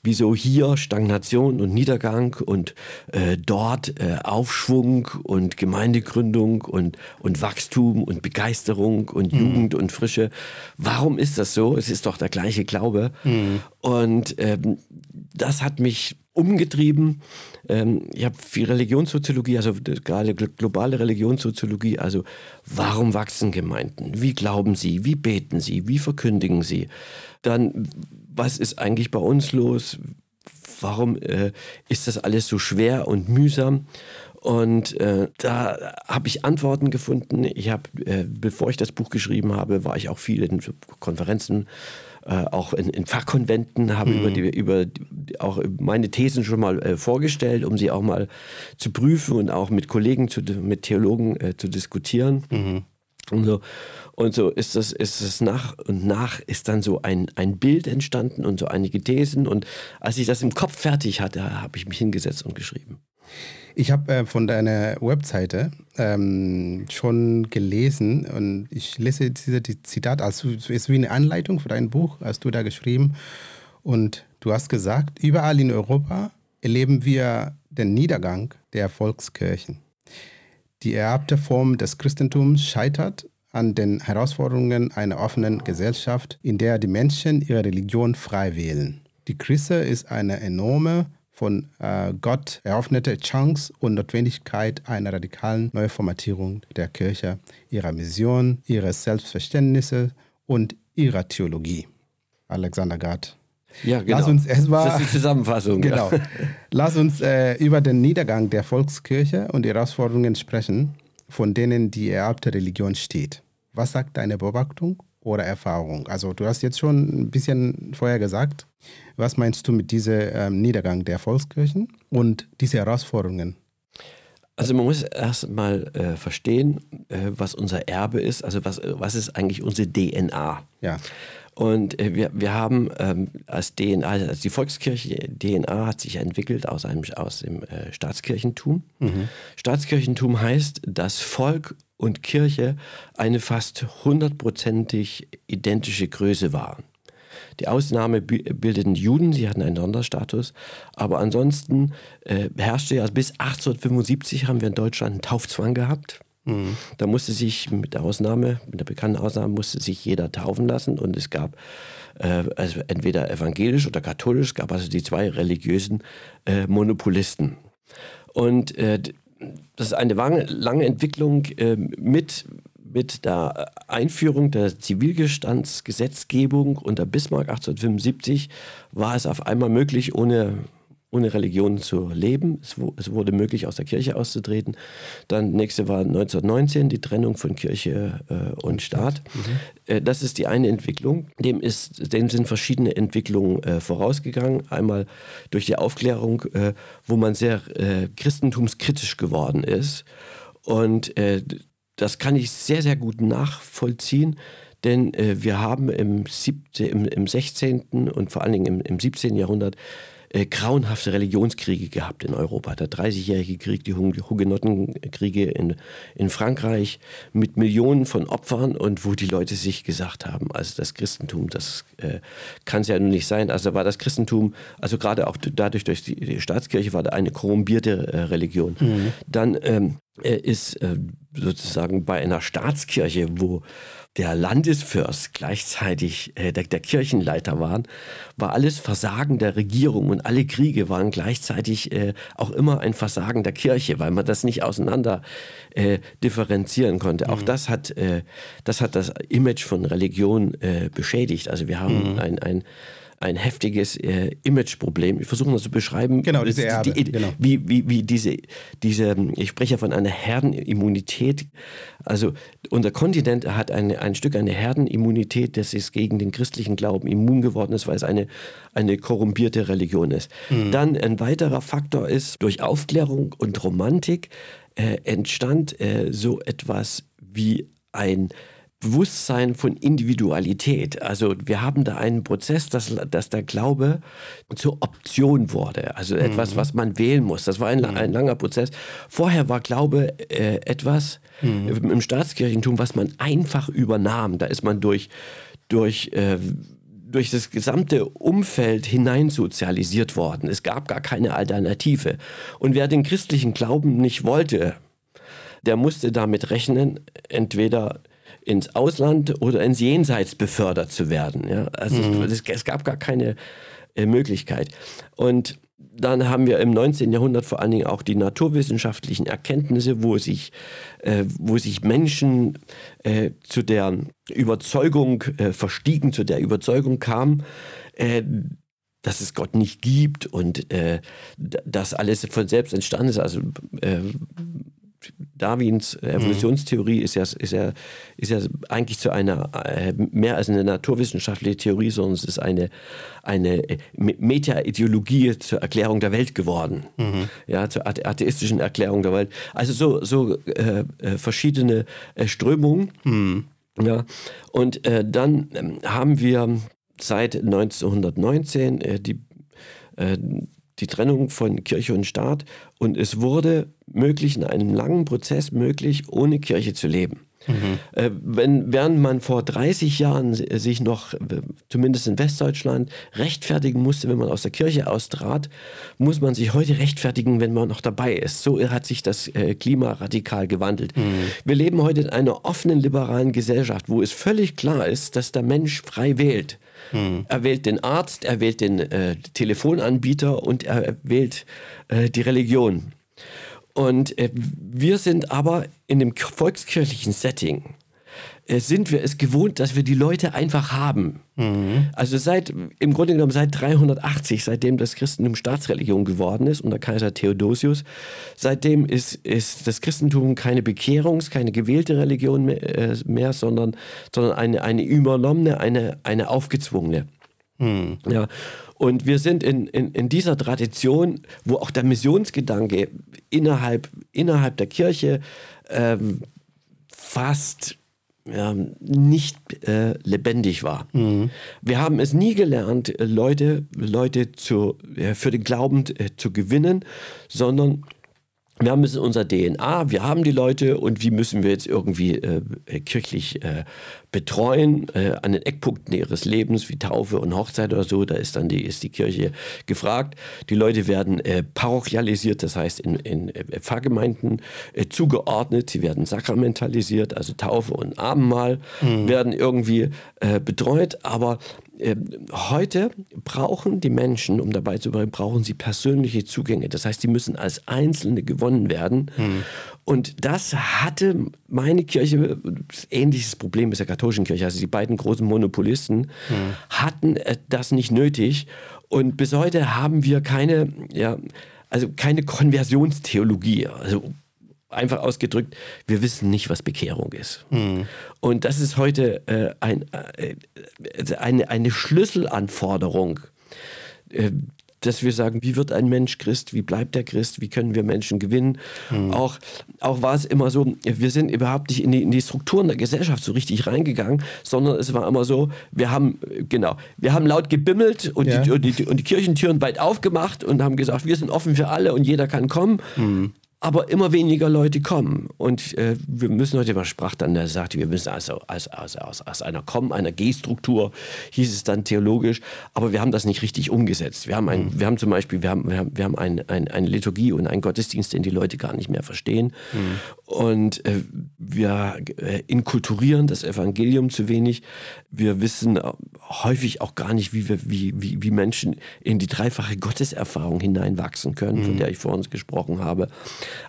wieso hier Stagnation und Niedergang und äh, dort äh, Aufschwung und Gemeindegründung und, und Wachstum und Begeisterung und mhm. Jugend und Frische. Warum ist das so? Es ist doch der gleiche Glaube. Mhm. Und ähm, das hat mich umgetrieben. Ähm, ich habe viel Religionssoziologie, also gerade globale Religionssoziologie. Also warum wachsen Gemeinden? Wie glauben sie? Wie beten sie? Wie verkündigen sie? Dann was ist eigentlich bei uns los? Warum äh, ist das alles so schwer und mühsam? Und äh, da habe ich Antworten gefunden. Ich habe, äh, bevor ich das Buch geschrieben habe, war ich auch viel in Konferenzen, äh, auch in, in, Fachkonventen, habe mhm. über, die, über die, auch meine Thesen schon mal äh, vorgestellt, um sie auch mal zu prüfen und auch mit Kollegen, zu, mit Theologen äh, zu diskutieren. Mhm. Und so, und so ist das, ist es nach und nach ist dann so ein, ein Bild entstanden und so einige Thesen. Und als ich das im Kopf fertig hatte, habe ich mich hingesetzt und geschrieben. Ich habe äh, von deiner Webseite ähm, schon gelesen und ich lese dieses Zitat, also es ist wie eine Anleitung für dein Buch, hast du da geschrieben. Und du hast gesagt, überall in Europa erleben wir den Niedergang der Volkskirchen. Die ererbte Form des Christentums scheitert an den Herausforderungen einer offenen Gesellschaft, in der die Menschen ihre Religion frei wählen. Die Krise ist eine enorme, von äh, Gott eröffnete Chance und Notwendigkeit einer radikalen Neuformatierung der Kirche, ihrer Mission, ihres Selbstverständnisses und ihrer Theologie. Alexander Gard. Ja, genau. Lass uns erstmal. Das ist die Zusammenfassung. Genau. Ja. Lass uns äh, über den Niedergang der Volkskirche und die Herausforderungen sprechen, von denen die ererbte Religion steht. Was sagt deine Beobachtung oder Erfahrung? Also, du hast jetzt schon ein bisschen vorher gesagt. Was meinst du mit diesem ähm, Niedergang der Volkskirchen und diese Herausforderungen? Also man muss erst mal äh, verstehen, äh, was unser Erbe ist, also was, was ist eigentlich unsere DNA. Ja. Und äh, wir, wir haben ähm, als DNA, also die Volkskirche, DNA hat sich entwickelt aus, einem, aus dem äh, Staatskirchentum. Mhm. Staatskirchentum heißt, dass Volk und Kirche eine fast hundertprozentig identische Größe waren. Die Ausnahme bildeten Juden, sie hatten einen Sonderstatus. Aber ansonsten äh, herrschte ja bis 1875 haben wir in Deutschland einen Taufzwang gehabt. Mhm. Da musste sich mit der Ausnahme, mit der bekannten Ausnahme, musste sich jeder taufen lassen und es gab äh, also entweder evangelisch oder katholisch, gab also die zwei religiösen äh, Monopolisten. Und äh, das ist eine lange, lange Entwicklung äh, mit mit der Einführung der Zivilgestandsgesetzgebung unter Bismarck 1875 war es auf einmal möglich, ohne, ohne Religion zu leben. Es, es wurde möglich, aus der Kirche auszutreten. Dann nächste war 1919 die Trennung von Kirche äh, und Staat. Mhm. Äh, das ist die eine Entwicklung. Dem, ist, dem sind verschiedene Entwicklungen äh, vorausgegangen. Einmal durch die Aufklärung, äh, wo man sehr äh, christentumskritisch geworden ist. Und äh, das kann ich sehr, sehr gut nachvollziehen, denn äh, wir haben im, siebte, im, im 16. und vor allen Dingen im, im 17. Jahrhundert äh, grauenhafte Religionskriege gehabt in Europa. Der 30-jährige Krieg, die Hugenottenkriege in, in Frankreich mit Millionen von Opfern und wo die Leute sich gesagt haben, also das Christentum, das äh, kann es ja nun nicht sein. Also war das Christentum, also gerade auch dadurch durch die, die Staatskirche war da eine korrumpierte äh, Religion. Mhm. Dann ähm, äh, ist äh, sozusagen bei einer Staatskirche, wo der Landesfürst gleichzeitig äh, der, der, Kirchenleiter war, war alles Versagen der Regierung und alle Kriege waren gleichzeitig äh, auch immer ein Versagen der Kirche, weil man das nicht auseinander äh, differenzieren konnte. Mhm. Auch das hat, äh, das hat das Image von Religion äh, beschädigt. Also wir haben mhm. ein, ein ein heftiges äh, Imageproblem. Ich versuche mal zu beschreiben, genau, diese Erbe, die, genau. wie, wie, wie diese, diese, ich spreche ja von einer Herdenimmunität. Also unser Kontinent hat eine, ein Stück eine Herdenimmunität, das ist gegen den christlichen Glauben immun geworden ist, weil es eine, eine korrumpierte Religion ist. Mhm. Dann ein weiterer Faktor ist, durch Aufklärung und Romantik äh, entstand äh, so etwas wie ein Bewusstsein von Individualität. Also wir haben da einen Prozess, dass, dass der Glaube zur Option wurde. Also etwas, mhm. was man wählen muss. Das war ein, mhm. ein langer Prozess. Vorher war Glaube äh, etwas mhm. im Staatskirchentum, was man einfach übernahm. Da ist man durch, durch äh, durch das gesamte Umfeld hineinsozialisiert worden. Es gab gar keine Alternative. Und wer den christlichen Glauben nicht wollte, der musste damit rechnen, entweder ins Ausland oder ins Jenseits befördert zu werden. Ja? Also mhm. es, es, gab gar keine äh, Möglichkeit. Und dann haben wir im 19. Jahrhundert vor allen Dingen auch die naturwissenschaftlichen Erkenntnisse, wo sich, äh, wo sich Menschen äh, zu der Überzeugung äh, verstiegen, zu der Überzeugung kamen, äh, dass es Gott nicht gibt und äh, dass alles von selbst entstanden ist. Also Darwins Evolutionstheorie ist ja, ist, ja, ist ja eigentlich zu einer äh, mehr als eine naturwissenschaftliche Theorie, sondern es ist eine, eine Meta-Ideologie zur Erklärung der Welt geworden. Mhm. Ja, zur atheistischen Erklärung der Welt. Also so, so äh, äh, verschiedene äh, Strömungen. Mhm. Ja. Und äh, dann ähm, haben wir seit 1919 äh, die die Trennung von Kirche und Staat und es wurde möglich, in einem langen Prozess möglich, ohne Kirche zu leben. Mhm. Äh, wenn, während man vor 30 Jahren sich noch, äh, zumindest in Westdeutschland, rechtfertigen musste, wenn man aus der Kirche austrat, muss man sich heute rechtfertigen, wenn man noch dabei ist. So hat sich das äh, Klima radikal gewandelt. Mhm. Wir leben heute in einer offenen, liberalen Gesellschaft, wo es völlig klar ist, dass der Mensch frei wählt. Hm. Er wählt den Arzt, er wählt den äh, Telefonanbieter und er wählt äh, die Religion. Und äh, wir sind aber in dem volkskirchlichen Setting sind wir es gewohnt, dass wir die Leute einfach haben. Mhm. Also seit, im Grunde genommen seit 380, seitdem das Christentum Staatsreligion geworden ist unter Kaiser Theodosius, seitdem ist, ist das Christentum keine Bekehrungs-, keine gewählte Religion mehr, äh, mehr sondern, sondern eine, eine übernommene, eine, eine aufgezwungene. Mhm. Ja. Und wir sind in, in, in dieser Tradition, wo auch der Missionsgedanke innerhalb, innerhalb der Kirche ähm, fast ja, nicht äh, lebendig war. Mhm. Wir haben es nie gelernt, Leute, Leute zu, äh, für den Glauben äh, zu gewinnen, sondern wir haben in unserer DNA, wir haben die Leute und wie müssen wir jetzt irgendwie äh, kirchlich äh, betreuen äh, an den Eckpunkten ihres Lebens wie Taufe und Hochzeit oder so. Da ist dann die, ist die Kirche gefragt. Die Leute werden äh, parochialisiert, das heißt in, in äh, Pfarrgemeinden äh, zugeordnet. Sie werden sakramentalisiert, also Taufe und Abendmahl mhm. werden irgendwie betreut. Aber heute brauchen die Menschen, um dabei zu bleiben, brauchen sie persönliche Zugänge. Das heißt, die müssen als Einzelne gewonnen werden. Mhm. Und das hatte meine Kirche, ähnliches Problem ist der katholischen Kirche, also die beiden großen Monopolisten, mhm. hatten äh, das nicht nötig. Und bis heute haben wir keine, ja, also keine Konversionstheologie. Also einfach ausgedrückt, wir wissen nicht, was Bekehrung ist. Mhm. Und das ist heute äh, ein, äh, eine, eine Schlüsselanforderung, äh, dass wir sagen, wie wird ein Mensch Christ, wie bleibt der Christ, wie können wir Menschen gewinnen. Mhm. Auch, auch war es immer so, wir sind überhaupt nicht in die, in die Strukturen der Gesellschaft so richtig reingegangen, sondern es war immer so, wir haben, genau, wir haben laut gebimmelt und, ja. die, und, die, und die Kirchentüren weit aufgemacht und haben gesagt, wir sind offen für alle und jeder kann kommen. Mhm aber immer weniger Leute kommen. Und äh, wir müssen heute, was sprach dann, der sagte, wir müssen also aus, aus, aus, aus einer Kommen, einer G-Struktur, hieß es dann theologisch, aber wir haben das nicht richtig umgesetzt. Wir haben, ein, mhm. wir haben zum Beispiel, wir haben, wir haben, wir haben ein, ein, eine Liturgie und einen Gottesdienst, den die Leute gar nicht mehr verstehen. Mhm. Und äh, wir äh, inkulturieren das Evangelium zu wenig. Wir wissen häufig auch gar nicht, wie, wir, wie, wie, wie Menschen in die dreifache Gotteserfahrung hineinwachsen können, mhm. von der ich vor uns gesprochen habe.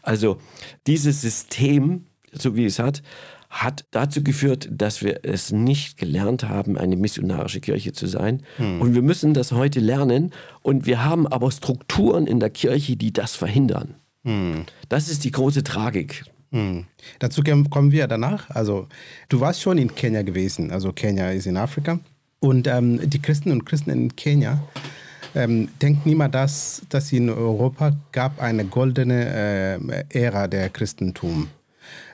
Also dieses System, so wie es hat, hat dazu geführt, dass wir es nicht gelernt haben, eine missionarische Kirche zu sein. Hm. Und wir müssen das heute lernen. Und wir haben aber Strukturen in der Kirche, die das verhindern. Hm. Das ist die große Tragik. Hm. Dazu kommen wir danach. Also, du warst schon in Kenia gewesen. Also, Kenia ist in Afrika. Und ähm, die Christen und Christen in Kenia ähm, denkt niemand, dass, dass in Europa gab eine goldene äh, Ära der Christentum.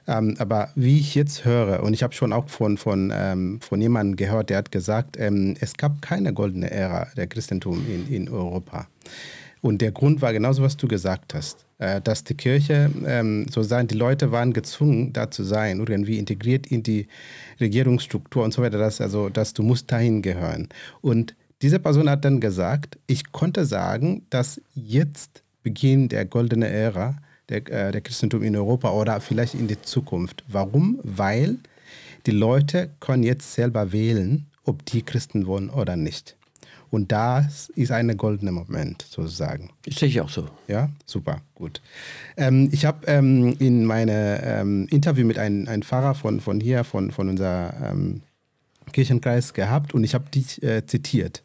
Ähm, aber wie ich jetzt höre, und ich habe schon auch von, von, ähm, von jemandem gehört, der hat gesagt, ähm, es gab keine goldene Ära der Christentum in, in Europa. Und der Grund war genauso, was du gesagt hast, äh, dass die Kirche, ähm, so sein, die Leute waren gezwungen, da zu sein, irgendwie integriert in die Regierungsstruktur und so weiter, dass, also, dass du musst dahin gehören. Und diese Person hat dann gesagt, ich konnte sagen, dass jetzt Beginn der goldene Ära der, äh, der Christentum in Europa oder vielleicht in die Zukunft. Warum? Weil die Leute können jetzt selber wählen, ob die Christen wollen oder nicht. Und das ist ein goldener Moment sozusagen. Das sehe ich auch so. Ja, super, gut. Ähm, ich habe ähm, in meinem ähm, Interview mit einem, einem Pfarrer von, von hier, von, von unserem ähm, Kirchenkreis gehabt und ich habe dich äh, zitiert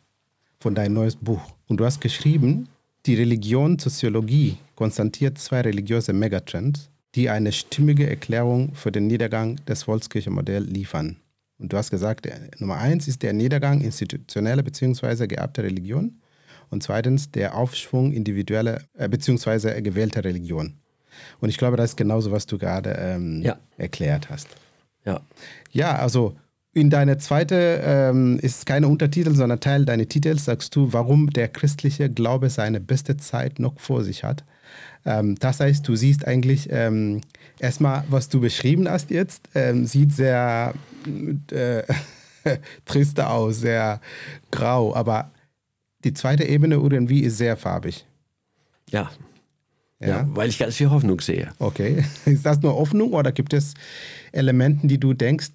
von deinem neues Buch. Und du hast geschrieben, die Religion Soziologie konstatiert zwei religiöse Megatrends, die eine stimmige Erklärung für den Niedergang des Volkskirchenmodells liefern. Und du hast gesagt, Nummer eins ist der Niedergang institutioneller bzw. geerbter Religion und zweitens der Aufschwung individueller äh, bzw. gewählter Religion. Und ich glaube, das ist genauso, was du gerade ähm, ja. erklärt hast. Ja. Ja, also in deiner zweiten ähm, ist keine Untertitel, sondern Teil deines Titels sagst du, warum der christliche Glaube seine beste Zeit noch vor sich hat. Ähm, das heißt, du siehst eigentlich ähm, erstmal, was du beschrieben hast jetzt, ähm, sieht sehr äh, (laughs) triste aus, sehr grau, aber die zweite Ebene irgendwie ist sehr farbig. Ja. ja. Ja, weil ich ganz viel Hoffnung sehe. Okay. (laughs) Ist das nur Hoffnung oder gibt es Elemente, die du denkst,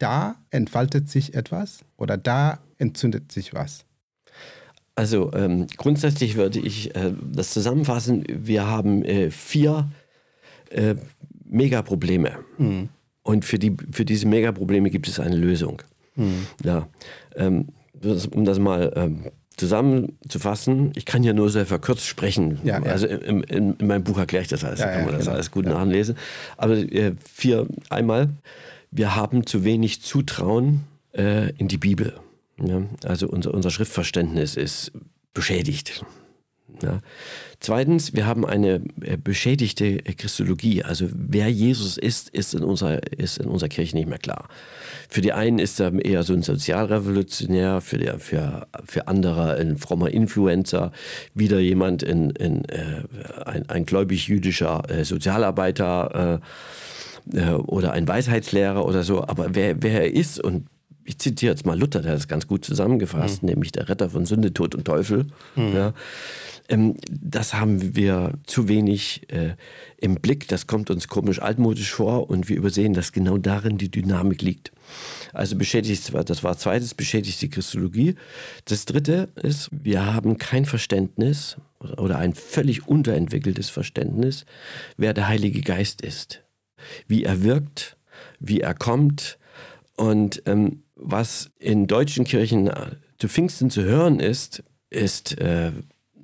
da entfaltet sich etwas oder da entzündet sich was? Also ähm, grundsätzlich würde ich äh, das zusammenfassen. Wir haben äh, vier äh, Megaprobleme. Mhm. Und für, die, für diese Megaprobleme gibt es eine Lösung. Mhm. Ja, ähm, um das mal ähm, zusammenzufassen, ich kann ja nur sehr verkürzt sprechen. Ja, ja. Also in, in, in, meinem Buch erkläre ich das alles, ja, da kann man das genau. alles gut nachlesen. Aber äh, vier, einmal, wir haben zu wenig Zutrauen äh, in die Bibel. Ja? Also unser, unser Schriftverständnis ist beschädigt. Ja. Zweitens, wir haben eine äh, beschädigte Christologie. Also wer Jesus ist, ist in, unserer, ist in unserer Kirche nicht mehr klar. Für die einen ist er eher so ein Sozialrevolutionär, für, die, für, für andere ein frommer Influencer, wieder jemand, in, in, äh, ein, ein gläubig-jüdischer äh, Sozialarbeiter äh, äh, oder ein Weisheitslehrer oder so. Aber wer, wer er ist und ich zitiere jetzt mal Luther, der hat das ganz gut zusammengefasst, mhm. nämlich der Retter von Sünde, Tod und Teufel. Mhm. Ja, ähm, das haben wir zu wenig äh, im Blick. Das kommt uns komisch altmodisch vor und wir übersehen, dass genau darin die Dynamik liegt. Also beschädigt, das war zweites, beschädigt die Christologie. Das dritte ist, wir haben kein Verständnis oder ein völlig unterentwickeltes Verständnis, wer der Heilige Geist ist, wie er wirkt, wie er kommt und ähm, was in deutschen Kirchen zu Pfingsten zu hören ist, ist äh,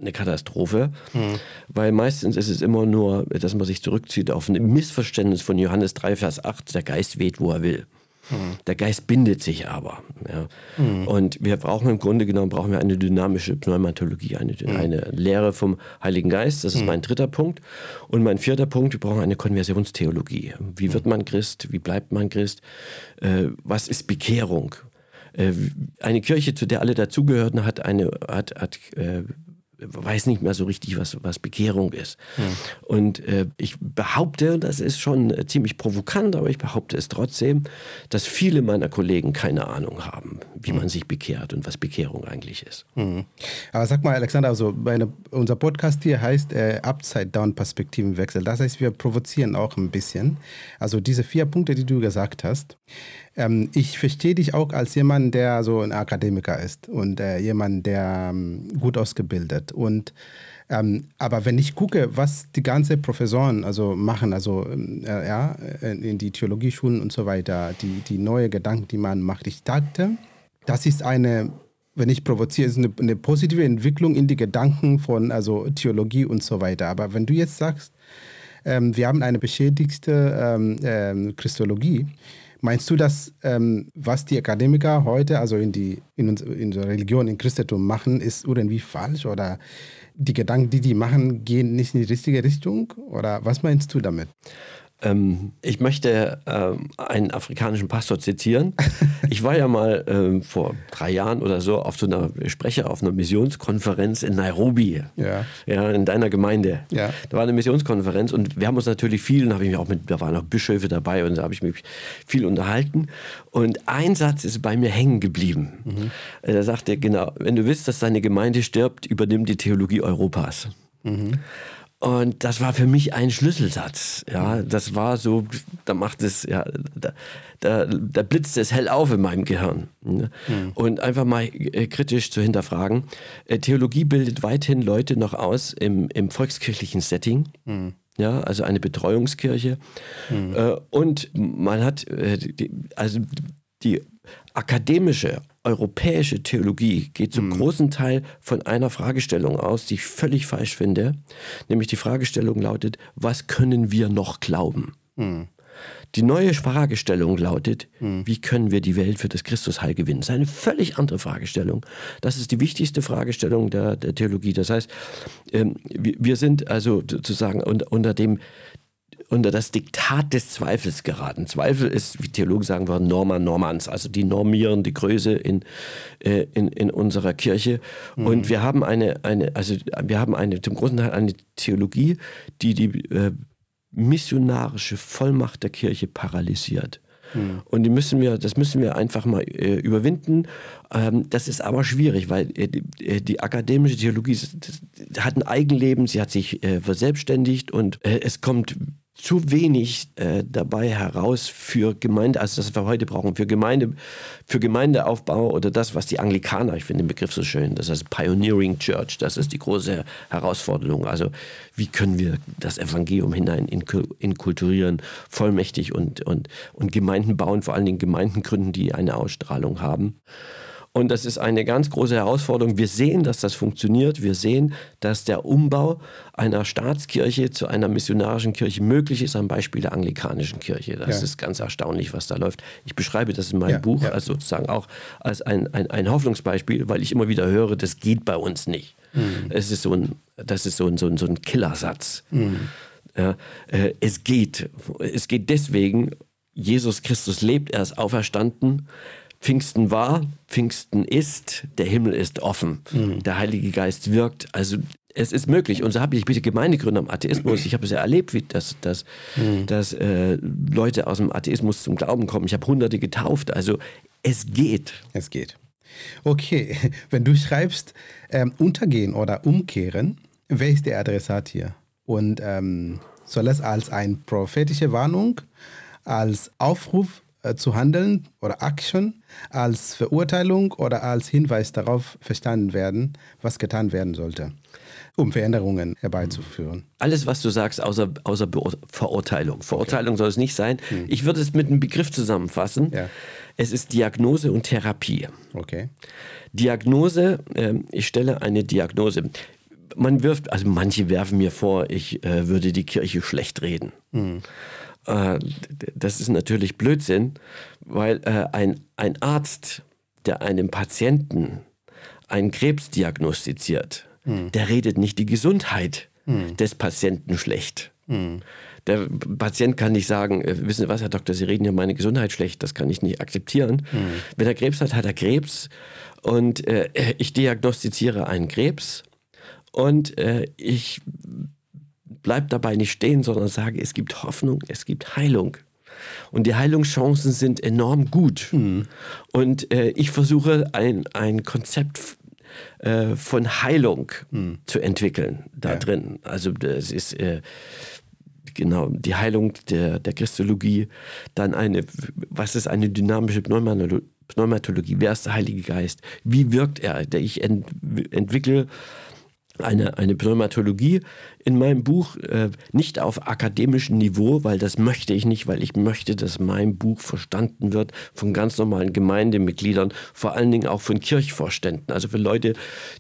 eine Katastrophe, mhm. weil meistens ist es immer nur, dass man sich zurückzieht auf ein Missverständnis von Johannes 3, Vers 8, der Geist weht, wo er will. Mhm. Der Geist bindet sich aber. Ja. Mhm. Und wir brauchen im Grunde genommen brauchen wir eine dynamische Pneumatologie, eine, mhm. eine Lehre vom Heiligen Geist. Das ist mhm. mein dritter Punkt. Und mein vierter Punkt, wir brauchen eine Konversionstheologie. Wie wird mhm. man Christ? Wie bleibt man Christ? Äh, was ist Bekehrung? Äh, eine Kirche, zu der alle dazugehörten, hat eine hat, hat äh, weiß nicht mehr so richtig, was, was Bekehrung ist. Ja. Und äh, ich behaupte, das ist schon äh, ziemlich provokant, aber ich behaupte es trotzdem, dass viele meiner Kollegen keine Ahnung haben, wie mhm. man sich bekehrt und was Bekehrung eigentlich ist. Mhm. Aber sag mal, Alexander, also meine, unser Podcast hier heißt äh, Upside-Down-Perspektivenwechsel. Das heißt, wir provozieren auch ein bisschen. Also diese vier Punkte, die du gesagt hast, ähm, ich verstehe dich auch als jemand, der so ein Akademiker ist und äh, jemand, der ähm, gut ausgebildet. Und ähm, aber wenn ich gucke, was die ganzen Professoren also machen, also äh, ja, in die Theologieschulen und so weiter, die, die neue Gedanken, die man macht, ich dachte, das ist eine, wenn ich provoziere, ist eine, eine positive Entwicklung in die Gedanken von also Theologie und so weiter. Aber wenn du jetzt sagst, ähm, wir haben eine beschädigte ähm, ähm, Christologie, Meinst du, dass ähm, was die Akademiker heute, also in, die, in, uns, in der Religion, in Christentum machen, ist irgendwie falsch oder die Gedanken, die die machen, gehen nicht in die richtige Richtung? Oder was meinst du damit? Ähm, ich möchte ähm, einen afrikanischen Pastor zitieren. (laughs) Ich war ja mal ähm, vor drei Jahren oder so auf so einer Sprecher auf einer Missionskonferenz in Nairobi, ja. ja in deiner Gemeinde. Ja. Da war eine Missionskonferenz und wir haben uns natürlich viel, habe ich mich auch mit, da waren noch Bischöfe dabei und da habe ich mich viel unterhalten. Und ein Satz ist bei mir hängen geblieben. Mhm. Da sagt er genau, wenn du willst, dass deine Gemeinde stirbt, übernimm die Theologie Europas. Mhm. Und das war für mich ein Schlüsselsatz. Ja, das war so, da macht es, ja, da, da, da blitzt es hell auf in meinem Gehirn. Ne? Mhm. Und einfach mal äh, kritisch zu hinterfragen. Äh, Theologie bildet weithin Leute noch aus im, im volkskirchlichen Setting. Mhm. Ja, also eine Betreuungskirche. Mhm. Äh, und man hat, äh, die, also die akademische europäische Theologie geht zum mhm. großen Teil von einer Fragestellung aus, die ich völlig falsch finde. Nämlich die Fragestellung lautet, was können wir noch glauben? Mhm. Die neue Fragestellung lautet, mhm. wie können wir die Welt für das Christusheil gewinnen? Das ist eine völlig andere Fragestellung. Das ist die wichtigste Fragestellung der, der Theologie. Das heißt, ähm, wir, wir, sind also sozusagen unter, unter dem unter das Diktat des Zweifels geraten. Zweifel ist, wie Theologen sagen würden, Norma normans, also die normieren die Größe in, äh, in, in unserer Kirche. Mhm. Und wir haben eine, eine, also wir haben eine, zum großen Teil eine Theologie, die die äh, missionarische Vollmacht der Kirche paralysiert. Mhm. Und die müssen wir, das müssen wir einfach mal äh, überwinden. Ähm, das ist aber schwierig, weil äh, die, äh, die, akademische Theologie das, das hat ein Eigenleben, sie hat sich äh, verselbstständigt und äh, es kommt zu wenig äh, dabei heraus für Gemeinde, also das wir heute brauchen, für Gemeinde, für Gemeindeaufbau oder das, was die Anglikaner, ich finde den Begriff so schön, das heißt Pioneering Church, das ist die große Herausforderung. Also wie können wir das Evangelium hinein inkulturieren, vollmächtig und, und, und Gemeinden bauen, vor allen Dingen Gemeinden gründen, die eine Ausstrahlung haben. Und das ist eine ganz große Herausforderung. Wir sehen, dass das funktioniert. Wir sehen, dass der Umbau einer Staatskirche zu einer missionarischen Kirche möglich ist, am Beispiel der anglikanischen Kirche. Das ja. ist ganz erstaunlich, was da läuft. Ich beschreibe das in meinem ja, Buch ja. als sozusagen auch als ein, ein, ein Hoffnungsbeispiel, weil ich immer wieder höre, das geht bei uns nicht. Mhm. Es ist so ein, das ist so ein, so ein, so ein Killersatz. Mhm. Ja, äh, es geht. Es geht deswegen, Jesus Christus lebt, er ist auferstanden. Pfingsten war, Pfingsten ist, der Himmel ist offen, mhm. der Heilige Geist wirkt. Also es ist möglich. Und so habe ich bitte Gemeindegründer am Atheismus. Ich habe es ja erlebt, wie dass, dass, mhm. dass äh, Leute aus dem Atheismus zum Glauben kommen. Ich habe Hunderte getauft. Also es geht. Es geht. Okay, (laughs) wenn du schreibst ähm, untergehen oder umkehren, wer ist der Adressat hier? Und ähm, soll es als eine prophetische Warnung, als Aufruf zu handeln oder Action als Verurteilung oder als Hinweis darauf verstanden werden, was getan werden sollte, um Veränderungen herbeizuführen. Alles, was du sagst, außer, außer Verurteilung. Verurteilung okay. soll es nicht sein. Hm. Ich würde es mit einem Begriff zusammenfassen. Ja. Es ist Diagnose und Therapie. Okay. Diagnose, äh, ich stelle eine Diagnose. Man wirft, also manche werfen mir vor, ich äh, würde die Kirche schlecht reden. Hm. Äh, das ist natürlich Blödsinn, weil äh, ein, ein Arzt, der einem Patienten einen Krebs diagnostiziert, hm. der redet nicht die Gesundheit hm. des Patienten schlecht. Hm. Der Patient kann nicht sagen, äh, wissen Sie was, Herr Doktor, Sie reden ja meine Gesundheit schlecht, das kann ich nicht akzeptieren. Hm. Wenn er Krebs hat, hat er Krebs und äh, ich diagnostiziere einen Krebs und äh, ich bleib dabei nicht stehen, sondern sage, es gibt Hoffnung, es gibt Heilung. Und die Heilungschancen sind enorm gut. Mhm. Und äh, ich versuche ein, ein Konzept äh, von Heilung mhm. zu entwickeln da ja. drin. Also das ist äh, genau die Heilung der, der Christologie, dann eine, was ist eine dynamische Pneumatologie, wer ist der Heilige Geist, wie wirkt er, der ich ent, entwickle eine, eine Pneumatologie in meinem Buch, äh, nicht auf akademischem Niveau, weil das möchte ich nicht, weil ich möchte, dass mein Buch verstanden wird von ganz normalen Gemeindemitgliedern, vor allen Dingen auch von Kirchvorständen, also für Leute,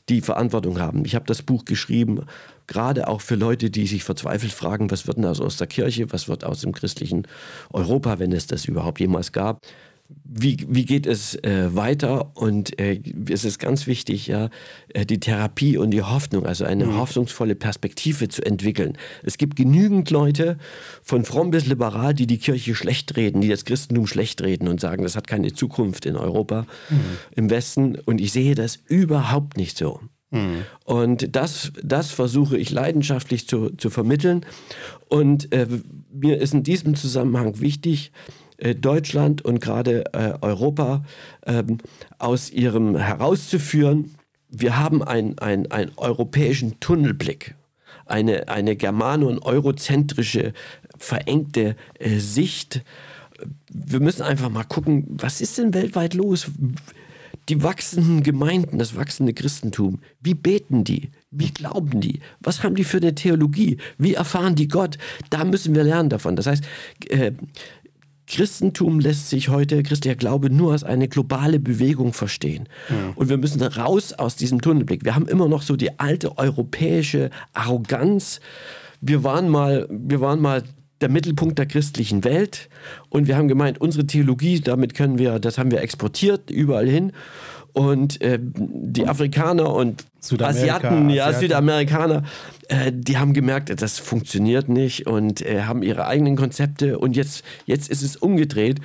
die Verantwortung haben. Ich habe das Buch geschrieben, gerade auch für Leute, die sich verzweifelt fragen, was wird denn aus der Kirche, was wird aus dem christlichen Europa, wenn es das überhaupt jemals gab wie, wie geht es äh, weiter? Und äh, es ist ganz wichtig, ja, äh, die Therapie und die Hoffnung, also eine mhm. hoffnungsvolle Perspektive zu entwickeln. Es gibt genügend Leute, von fromm bis liberal, die die Kirche schlecht reden, die das Christentum schlecht reden und sagen, das hat keine Zukunft in Europa, mhm. im Westen. Und ich sehe das überhaupt nicht so. Mhm. Und das, das versuche ich leidenschaftlich zu, zu vermitteln. Und äh, mir ist in diesem Zusammenhang wichtig, Deutschland und gerade äh, Europa ähm, aus ihrem herauszuführen. Wir haben einen ein europäischen Tunnelblick, eine, eine germano- und eurozentrische, verengte äh, Sicht. Wir müssen einfach mal gucken, was ist denn weltweit los? Die wachsenden Gemeinden, das wachsende Christentum, wie beten die? Wie glauben die? Was haben die für eine Theologie? Wie erfahren die Gott? Da müssen wir lernen davon. Das heißt, äh, Christentum lässt sich heute, christlicher Glaube, nur als eine globale Bewegung verstehen. Ja. Und wir müssen raus aus diesem Tunnelblick. Wir haben immer noch so die alte europäische Arroganz. Wir waren mal, wir waren mal der Mittelpunkt der christlichen Welt und wir haben gemeint, unsere Theologie, damit können wir, das haben wir exportiert überall hin. Und äh, die Afrikaner und Asiaten, ja, Asiaten. Südamerikaner, äh, die haben gemerkt, das funktioniert nicht und äh, haben ihre eigenen Konzepte. Und jetzt, jetzt ist es umgedreht.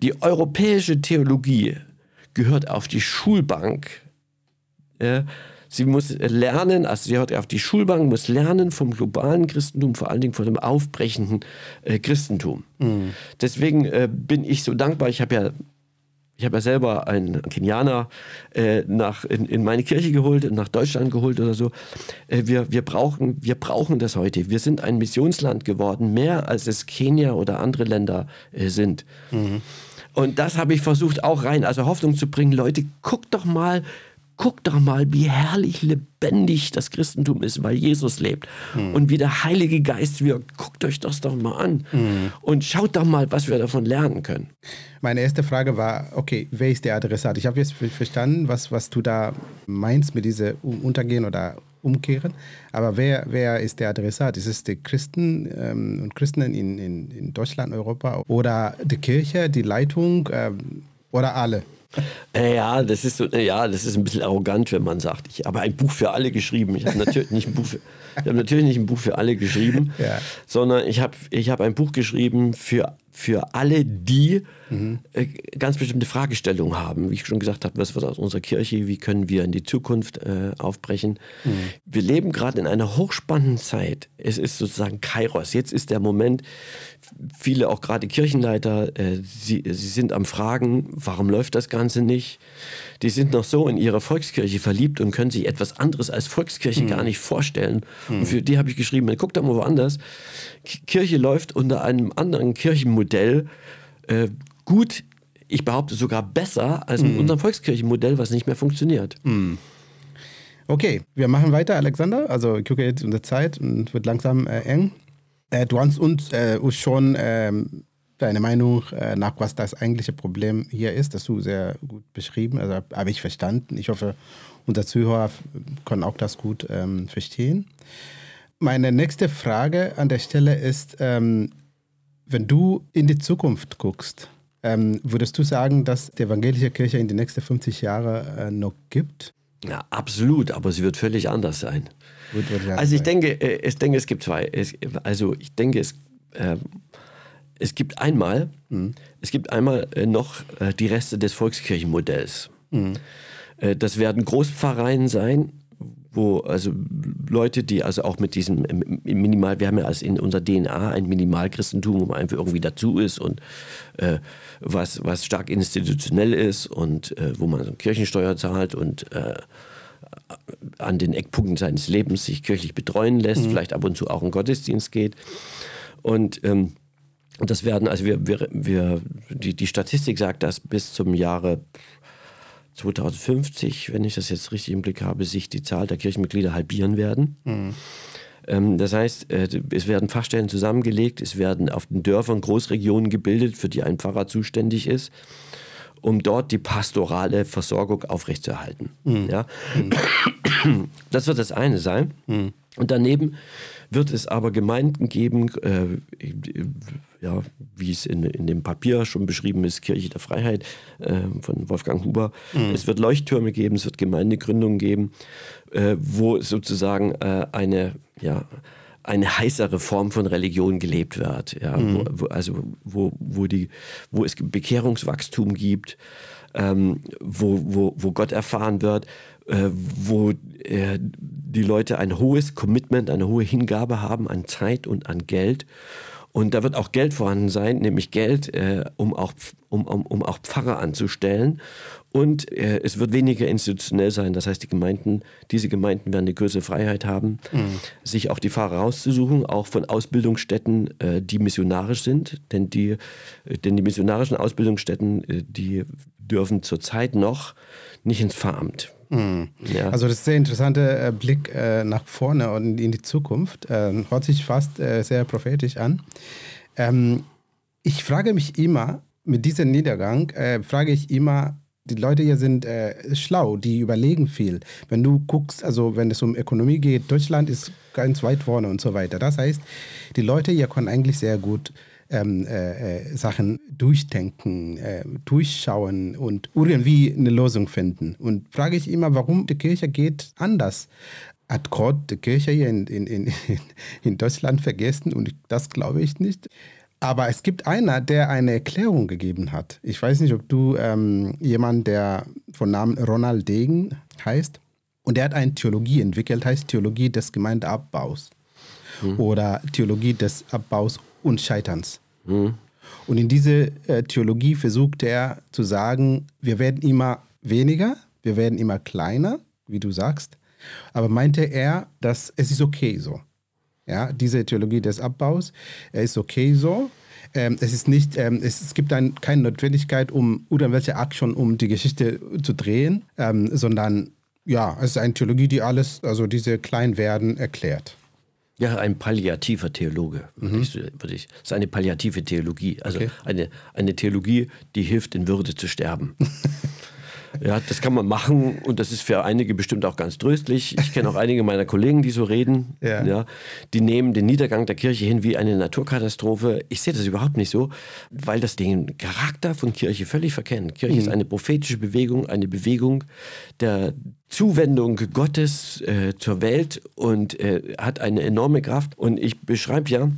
Die europäische Theologie gehört auf die Schulbank. sie muss lernen, also sie gehört auf die Schulbank, muss lernen vom globalen Christentum, vor allen Dingen von dem aufbrechenden äh, Christentum. Mhm. Deswegen äh, bin ich so dankbar. Ich habe ja Ich habe ja selber einen Kenianer äh, nach, in, in, meine Kirche geholt, nach Deutschland geholt oder so. Äh, wir, wir, brauchen, wir brauchen das heute. Wir sind ein Missionsland geworden, mehr als es Kenia oder andere Länder äh, sind. Mhm. Und das habe ich versucht auch rein, also Hoffnung zu bringen. Leute, guckt doch mal, guckt doch mal, wie herrlich lebendig das Christentum ist, weil Jesus lebt mhm. und wie der Heilige Geist wirkt. Guckt euch das doch mal an mhm. und schaut doch mal, was wir davon lernen können. Meine erste Frage war, okay, wer ist der Adressat? Ich habe jetzt verstanden, was, was du da meinst mit diesem Untergehen oder Umkehren. Aber wer, wer ist der Adressat? Ist es die Christen ähm, und Christinnen in, in, in Deutschland, Europa oder die Kirche, die Leitung ähm, oder alle? Äh, ja, das ist so, ja, das ist ein bisschen arrogant, wenn man sagt, ich habe ein Buch für alle geschrieben. Ich habe natürlich nicht ein Buch für, ich habe natürlich nicht ein Buch für alle geschrieben, ja. sondern ich habe, ich habe ein Buch geschrieben für, für alle, die mhm. ganz bestimmte Fragestellungen haben. Wie ich schon gesagt habe, was wird aus unserer Kirche? Wie können wir in die Zukunft äh, aufbrechen? Mhm. Wir leben gerade in einer hochspannenden Zeit. Es ist sozusagen Kairos. Jetzt ist der Moment, viele auch gerade Kirchenleiter, äh, sie, sie sind am Fragen, warum läuft das Ganze nicht? Die sind noch so in ihre Volkskirche verliebt und können sich etwas anderes als Volkskirche mhm. gar nicht vorstellen. Mhm. Und für die habe ich geschrieben, guck doch mal woanders. Kirche läuft unter einem anderen Kirchenmodell äh, gut, ich behaupte sogar besser als mit mhm. unserem Volkskirchenmodell, was nicht mehr funktioniert. Mhm. Okay, wir machen weiter, Alexander. Also ich gucke jetzt unsere Zeit und wird langsam äh, eng. Äh, du hast uns äh, schon ähm, deine Meinung äh, nach, was das eigentliche Problem hier ist, das du sehr gut beschrieben, also habe ich verstanden. Ich hoffe, unser Zuhörer kann auch das gut ähm, verstehen. Meine nächste Frage an der Stelle ist, ähm, wenn du in die Zukunft guckst, ähm, würdest du sagen, dass die evangelische Kirche in die nächsten 50 Jahre äh, noch gibt? Ja, absolut, aber sie wird völlig anders sein. Wird, wird also ich denke, äh, ich denke, es gibt zwei. Es, also ich denke, es, äh, es gibt einmal, mhm. es gibt einmal äh, noch äh, die Reste des Volkskirchenmodells. Mhm. Äh, das werden Großpfarreien sein, wo also Leute, die also auch mit diesem Minimal, wir haben ja als in unserer DNA ein Minimalchristentum, wo man einfach irgendwie dazu ist und äh, was, was stark institutionell ist und äh, wo man so Kirchensteuer zahlt und äh, an den Eckpunkten seines Lebens sich kirchlich betreuen lässt, mhm. vielleicht ab und zu auch in Gottesdienst geht. Und ähm, das werden, also wir, wir, wir die, die Statistik sagt, dass bis zum Jahre 2050, wenn ich das jetzt richtig im Blick habe, sich die Zahl der Kirchenmitglieder halbieren werden. Mhm. Ähm, das heißt, äh, es werden Fachstellen zusammengelegt, es werden auf den Dörfern Großregionen gebildet, für die ein Pfarrer zuständig ist, um dort die pastorale Versorgung aufrechtzuerhalten. Mhm. Ja? Mhm. Das wird das eine sein. Mhm. Und daneben wird es aber Gemeinden geben, äh, ja, wie es in, in dem Papier schon beschrieben ist, Kirche der Freiheit äh, von Wolfgang Huber. Mhm. Es wird Leuchttürme geben, es wird Gemeindegründungen geben, äh, wo sozusagen äh, eine, ja, eine heißere Form von Religion gelebt wird. Ja, mhm. wo, wo, also wo, wo, die, wo es Bekehrungswachstum gibt, ähm, wo, wo, wo Gott erfahren wird, äh, wo äh, die Leute ein hohes Commitment, eine hohe Hingabe haben an Zeit und an Geld. Und da wird auch Geld vorhanden sein, nämlich Geld, äh, um, auch, um, um, um auch Pfarrer anzustellen. Und äh, es wird weniger institutionell sein. Das heißt, die Gemeinden, diese Gemeinden werden eine größere Freiheit haben, mhm. sich auch die Pfarrer rauszusuchen, auch von Ausbildungsstätten, äh, die missionarisch sind. Denn die, äh, denn die missionarischen Ausbildungsstätten, die dürfen zurzeit noch nicht ins Pfarramt. Mhm. Ja. Also das ist ein sehr interessanter äh, Blick äh, nach vorne und in die Zukunft. Ähm, hört sich fast äh, sehr prophetisch an. Ähm, ich frage mich immer, mit diesem Niedergang, äh, frage ich immer, die Leute hier sind äh, schlau, die überlegen viel. Wenn du guckst, also wenn es um Ökonomie geht, Deutschland ist ganz weit vorne und so weiter. Das heißt, die Leute hier können eigentlich sehr gut ähm, äh, äh, Sachen durchdenken, äh, durchschauen und irgendwie eine Lösung finden. Und frage ich immer, warum die Kirche geht anders. Hat Gott die Kirche hier in, in, in, (laughs) in Deutschland vergessen? Und das glaube ich nicht. Aber es gibt einer, der eine Erklärung gegeben hat. Ich weiß nicht, ob du ähm, jemand, der von Namen Ronald Degen heißt, und der hat eine Theologie entwickelt, heißt Theologie des Gemeindeabbaus mhm. oder Theologie des Abbaus und Scheiterns. Mhm. Und in diese äh, Theologie versucht er zu sagen, wir werden immer weniger, wir werden immer kleiner, wie du sagst. Aber meinte er, dass es ist okay so. Ja, diese Theologie des Abbaus, er ist okay so. Ähm, es ist nicht, ähm, es, es, gibt dann keine Notwendigkeit, um irgendwelche Action, um die Geschichte zu drehen, ähm, sondern ja, es ist eine Theologie, die alles, also diese Kleinwerden erklärt. Ja, ein palliativer Theologe, würde mhm. ich, würd ich. Das ist eine palliative Theologie. Also okay. eine, eine Theologie, die hilft, in Würde zu sterben. (laughs) Ja, das kann man machen und das ist für einige bestimmt auch ganz tröstlich. Ich kenne auch einige meiner Kollegen, die so reden. Ja. ja. die nehmen den Niedergang der Kirche hin wie eine Naturkatastrophe. Ich sehe das überhaupt nicht so, weil das den Charakter von Kirche völlig verkennt. Kirche mhm. ist eine prophetische Bewegung, eine Bewegung der Zuwendung Gottes äh, zur Welt und äh, hat eine enorme Kraft. Und ich beschreibe ja,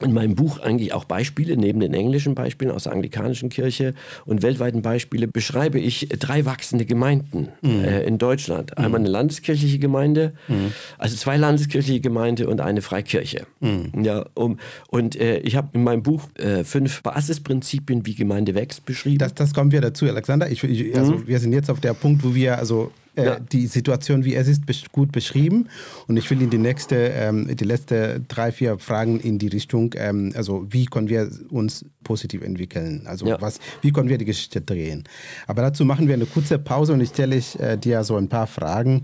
in meinem Buch eigentlich auch Beispiele, neben den englischen Beispielen aus der anglikanischen Kirche und weltweiten Beispiele, beschreibe ich drei wachsende Gemeinden mhm. äh, in Deutschland. Mhm. Einmal eine landeskirchliche Gemeinde, mhm. also zwei landeskirchliche Gemeinden und eine Freikirche. Mhm. Ja, um, und äh, ich habe in meinem Buch äh, fünf Basisprinzipien, wie Gemeinde wächst, beschrieben. Das, das kommen wir dazu, Alexander. Ich, ich, also mhm. Wir sind jetzt auf der Punkt, wo wir also äh, ja. die Situation, wie es ist, gut beschrieben. Und ich will in die nächste, ähm, die letzten drei, vier Fragen in die Richtung, ähm, also wie können wir uns positiv entwickeln? Also ja. was, wie können wir die Geschichte drehen? Aber dazu machen wir eine kurze Pause und ich stelle ich, äh, dir so ein paar Fragen,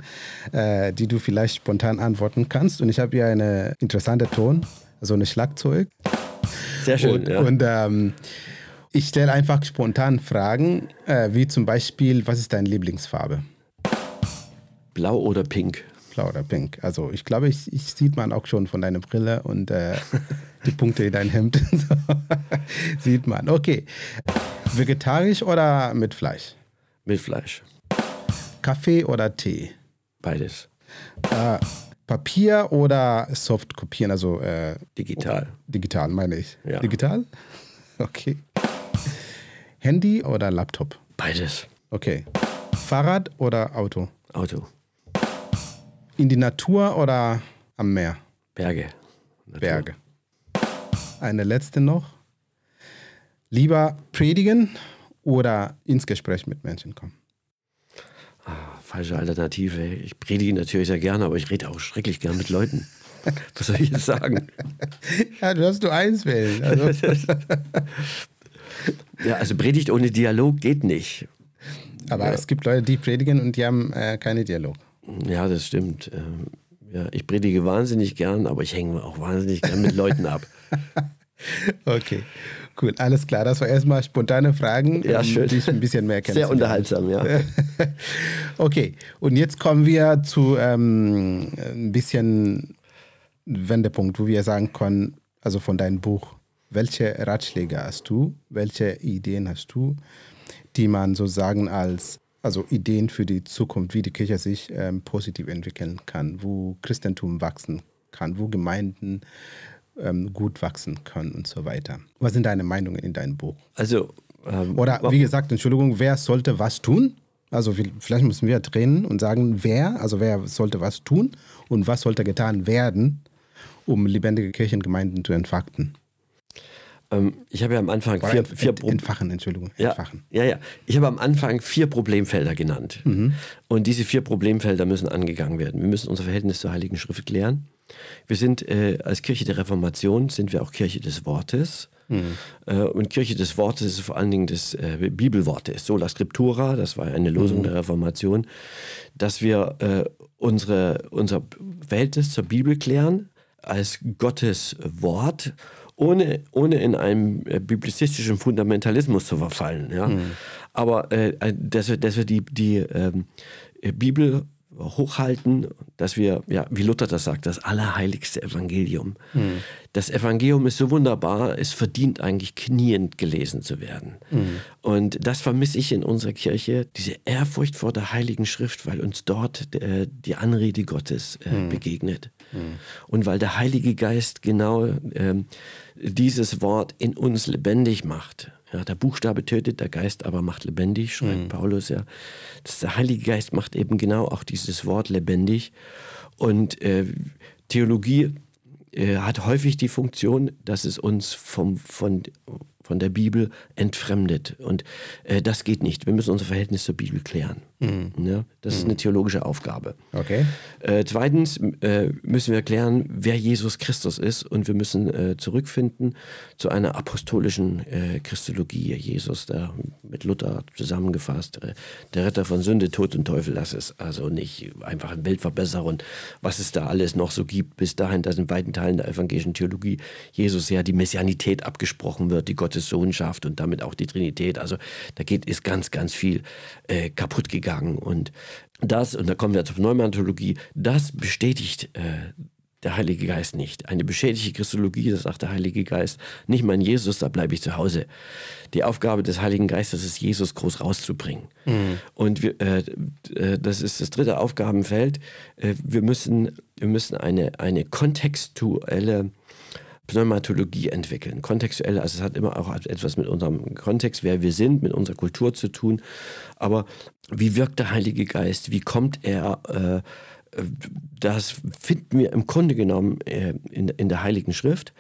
äh, die du vielleicht spontan antworten kannst. Und ich habe hier eine interessante Ton, also eine Schlagzeug. Sehr schön. Und, ja. und ähm, ich stelle einfach spontan Fragen, äh, wie zum Beispiel, was ist deine Lieblingsfarbe? Blau oder pink? Blau oder pink. Also ich glaube, ich, ich sieht man auch schon von deiner Brille und äh, die Punkte in deinem Hemd. (laughs) sieht man. Okay. Vegetarisch oder mit Fleisch? Mit Fleisch. Kaffee oder Tee? Beides. Äh, Papier oder Soft kopieren, also äh, digital. Digital meine ich. Ja. Digital? Okay. Handy oder Laptop? Beides. Okay. Fahrrad oder Auto? Auto. In die Natur oder am Meer? Berge. Natur. Berge. Eine letzte noch. Lieber predigen oder ins Gespräch mit Menschen kommen? Ah, falsche Alternative. Ich predige natürlich sehr gerne, aber ich rede auch schrecklich gern mit Leuten. (laughs) Was soll ich jetzt sagen? ja, du hast nur eins wählen. Also. (laughs) ja, also Predigt ohne Dialog geht nicht. Aber ja. es gibt Leute, die predigen und die haben äh, keine Dialog. Ja, das stimmt. Ähm, ja, ich predige wahnsinnig gern, aber ich hänge auch wahnsinnig gern mit Leuten ab. (laughs) okay, cool, alles klar. Das war erstmal spontane Fragen, ja, um schön. dich ein bisschen mehr kennenzulernen. Sehr unterhaltsam, ja. (laughs) okay, und jetzt kommen wir zu ähm, ein bisschen Wendepunkt, wo wir sagen können, also von deinem Buch, welche Ratschläge hast du, welche Ideen hast du, die man sozusagen als also Ideen für die Zukunft, wie die Kirche sich ähm, positiv entwickeln kann, wo Christentum wachsen kann, wo Gemeinden ähm, gut wachsen können und so weiter. Was sind deine Meinungen in deinem Buch? Also ähm, oder wie gesagt, Entschuldigung, wer sollte was tun? Also vielleicht müssen wir trennen und sagen, wer, also wer sollte was tun und was sollte getan werden, um lebendige Kirchengemeinden zu entfakten. Ähm, ich habe ja am Anfang vier, ent, vier ent, Entfachen, Entschuldigung. Entfachen. Ja, ja, ja. Ich habe am Anfang vier Problemfelder genannt. Mhm. Und diese vier Problemfelder müssen angegangen werden. Wir müssen unser Verhältnis zur Heiligen Schrift klären. Wir sind äh, als Kirche der Reformation, sind wir auch Kirche des Wortes. Mhm. Äh, und Kirche des Wortes ist vor allen Dingen das äh, Bibelwortes, Sola Scriptura, das war eine Losung mhm. der Reformation, dass wir äh, unsere, unser Verhältnis zur Bibel klären als Gottes Wort ohne, ohne in einem äh, biblizistischen Fundamentalismus zu verfallen. Ja? Mhm. Aber äh, dass wir, dass wir die, die ähm, Bibel hochhalten, dass wir, ja, wie Luther das sagt, das allerheiligste Evangelium. Mhm. Das Evangelium ist so wunderbar, es verdient eigentlich kniend gelesen zu werden. Mhm. Und das vermisse ich in unserer Kirche, diese Ehrfurcht vor der Heiligen Schrift, weil uns dort äh, die Anrede Gottes äh, mhm. begegnet. Mhm. Und weil der Heilige Geist genau äh, dieses Wort in uns lebendig macht. Ja, der Buchstabe tötet, der Geist aber macht lebendig, schreibt mhm. Paulus ja. Das, der Heilige Geist macht eben genau auch dieses Wort lebendig. Und äh, Theologie äh, hat häufig die Funktion, dass es uns vom, von, von der Bibel entfremdet. Und äh, das geht nicht. Wir müssen unser Verhältnis zur Bibel klären. Mhm. Ja, das mhm. ist eine theologische Aufgabe. Okay. Äh, zweitens äh, müssen wir klären, wer Jesus Christus ist. Und wir müssen äh, zurückfinden zu einer apostolischen äh, Christologie. Jesus, der mit Luther zusammengefasst, äh, der Retter von Sünde, Tod und Teufel, das ist also nicht einfach ein Weltverbesserer und was es da alles noch so gibt. Bis dahin, dass in weiten Teilen der evangelischen Theologie Jesus ja die Messianität abgesprochen wird, die Gottes Sohnschaft und damit auch die Trinität. Also da geht, ist ganz, ganz viel äh, kaputt gegangen. Und das, und da kommen wir zur Pneumantologie, das bestätigt äh, der Heilige Geist nicht. Eine beschädigte Christologie, das sagt der Heilige Geist, nicht mein Jesus, da bleibe ich zu Hause. Die Aufgabe des Heiligen Geistes ist, Jesus groß rauszubringen. Mhm. Und wir, äh, äh, das ist das dritte Aufgabenfeld. Äh, wir müssen, wir müssen eine, eine kontextuelle Pneumatologie entwickeln. Kontextuell, also es hat immer auch etwas mit unserem Kontext, wer wir sind, mit unserer Kultur zu tun. Aber wie wirkt der Heilige Geist? Wie kommt er? Äh, das finden wir im Grunde genommen äh, in, in der Heiligen Schrift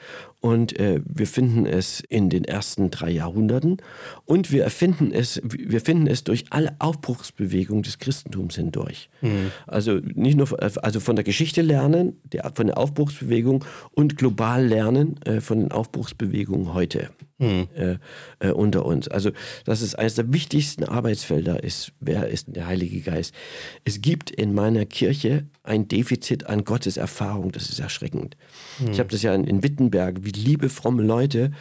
und äh, wir finden es in den ersten drei Jahrhunderten und wir finden es, wir finden es durch alle Aufbruchsbewegungen des Christentums hindurch. Mhm. Also nicht nur also von der Geschichte lernen, der, von der Aufbruchsbewegung und global lernen äh, von den Aufbruchsbewegungen heute mhm. äh, äh, unter uns. Also das ist eines der wichtigsten Arbeitsfelder ist, wer ist der Heilige Geist? Es gibt in meiner Kirche ein Defizit an Gottes Erfahrung, das ist erschreckend. Mhm. Ich habe das ja in, in Wittenberg, wie liebe, fromme Leute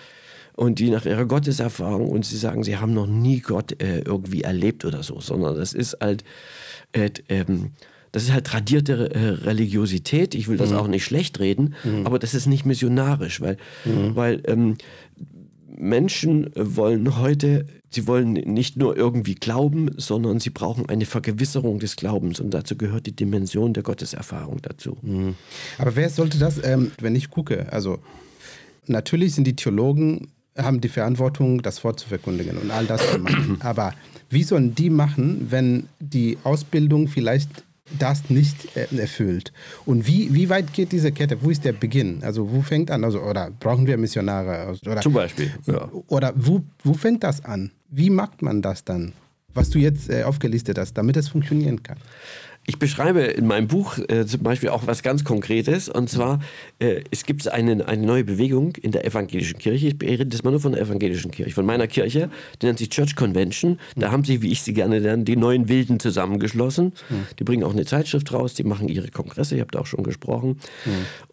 und die nach ihrer Gotteserfahrung und sie sagen, sie haben noch nie Gott äh, irgendwie erlebt oder so, sondern das ist halt, äh, ähm, das ist halt tradierte äh, Religiosität. Ich will das mhm. auch nicht schlecht reden, mhm. aber das ist nicht missionarisch, weil, mhm. weil ähm, Menschen wollen heute, sie wollen nicht nur irgendwie glauben, sondern sie brauchen eine Vergewisserung des Glaubens und dazu gehört die Dimension der Gotteserfahrung dazu. Mhm. Aber wer sollte das, ähm, wenn ich gucke, also natürlich sind die Theologen, haben die Verantwortung, das Wort zu verkündigen und all das zu machen. (clears throat) Aber wie sollen die machen, wenn die Ausbildung vielleicht das nicht äh, erfüllt? Und wie, wie weit geht diese Kette? Wo ist der Beginn? Also wo fängt an? Also, oder brauchen wir Missionare? Oder, Zum Beispiel. Ja. Oder wo, wo fängt das an? Wie macht man das dann? Was du jetzt äh, aufgelistet hast, damit es funktionieren kann. Ich beschreibe in meinem Buch äh, zum Beispiel auch was ganz Konkretes. Und zwar, äh, es gibt eine, eine neue Bewegung in der evangelischen Kirche. Ich rede das mal nur von der evangelischen Kirche, von meiner Kirche. Die nennt sich Church Convention. Da haben sie, wie ich sie gerne nenne, die neuen Wilden zusammengeschlossen. Die bringen auch eine Zeitschrift raus, die machen ihre Kongresse, ich habe da auch schon gesprochen.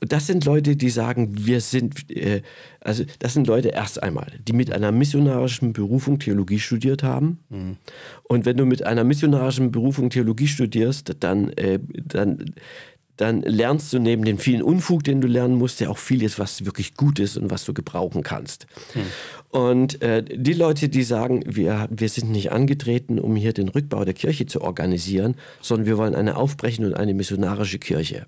Und das sind Leute, die sagen, wir sind, äh, also das sind Leute erst einmal, die mit einer missionarischen Berufung Theologie studiert haben. Und wenn du mit einer missionarischen Berufung Theologie studierst, dann, äh, dann, dann lernst du neben dem vielen Unfug, den du lernen musst, ja auch vieles, was wirklich gut ist und was du gebrauchen kannst. Hm. Und äh, die Leute, die sagen, wir, wir sind nicht angetreten, um hier den Rückbau der Kirche zu organisieren, sondern wir wollen eine aufbrechende und eine missionarische Kirche.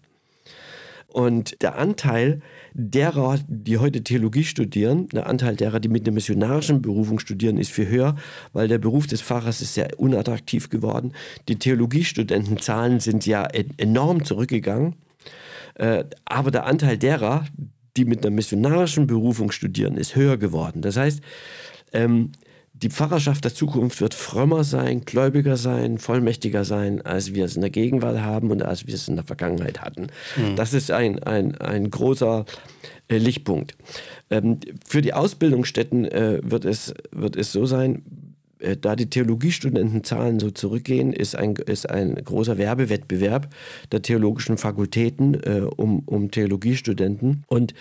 Und der Anteil derer, die heute Theologie studieren, der Anteil derer, die mit einer missionarischen Berufung studieren, ist viel höher, weil der Beruf des Pfarrers ist sehr unattraktiv geworden. Die Theologiestudentenzahlen sind ja enorm zurückgegangen. Äh, aber der Anteil derer, die mit einer missionarischen Berufung studieren, ist höher geworden. Das heißt, ähm, die Pfarrerschaft der Zukunft wird frömmer sein, gläubiger sein, vollmächtiger sein, als wir es in der Gegenwart haben und als wir es in der Vergangenheit hatten. Mhm. Das ist ein, ein, ein großer äh, Lichtpunkt. Ähm, für die Ausbildungsstätten äh, wird, es, wird es so sein, da die Theologiestudentenzahlen so zurückgehen, ist ein, ist ein großer Werbewettbewerb der theologischen Fakultäten äh, um, um Theologiestudenten. Und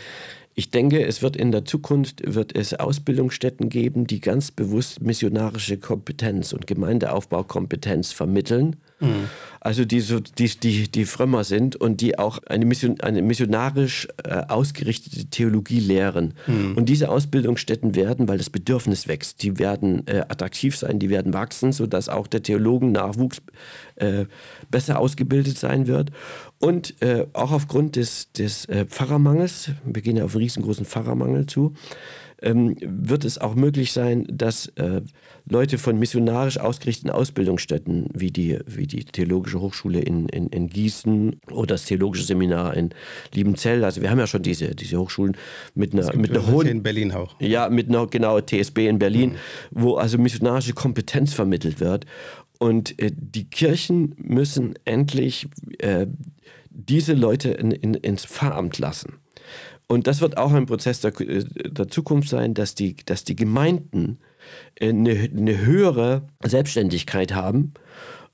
ich denke, es wird in der Zukunft wird es Ausbildungsstätten geben, die ganz bewusst missionarische Kompetenz und Gemeindeaufbaukompetenz vermitteln Mhm. Also die, so, die, die, die frömmer sind und die auch eine, Mission, eine missionarisch äh, ausgerichtete Theologie lehren. Mhm. Und diese Ausbildungsstätten werden, weil das Bedürfnis wächst, die werden äh, attraktiv sein, die werden wachsen, sodass auch der Theologennachwuchs äh, besser ausgebildet sein wird. Und äh, auch aufgrund des, des äh, Pfarrermangels, wir gehen ja auf einen riesengroßen Pfarrermangel zu, ähm, wird es auch möglich sein, dass äh, Leute von missionarisch ausgerichteten Ausbildungsstätten wie die, wie die Theologische Hochschule in, in, in Gießen oder das Theologische Seminar in Liebenzell, also wir haben ja schon diese, diese Hochschulen mit einer, mit einer hohen... in Berlin auch. Ja, mit einer, genau, TSB in Berlin, mhm. wo also missionarische Kompetenz vermittelt wird. Und äh, die Kirchen müssen endlich äh, diese Leute in, in, ins Pfarramt lassen. Und das wird auch ein Prozess der, äh, der Zukunft sein, dass die, dass die Gemeinden eine, eine höhere Selbstständigkeit haben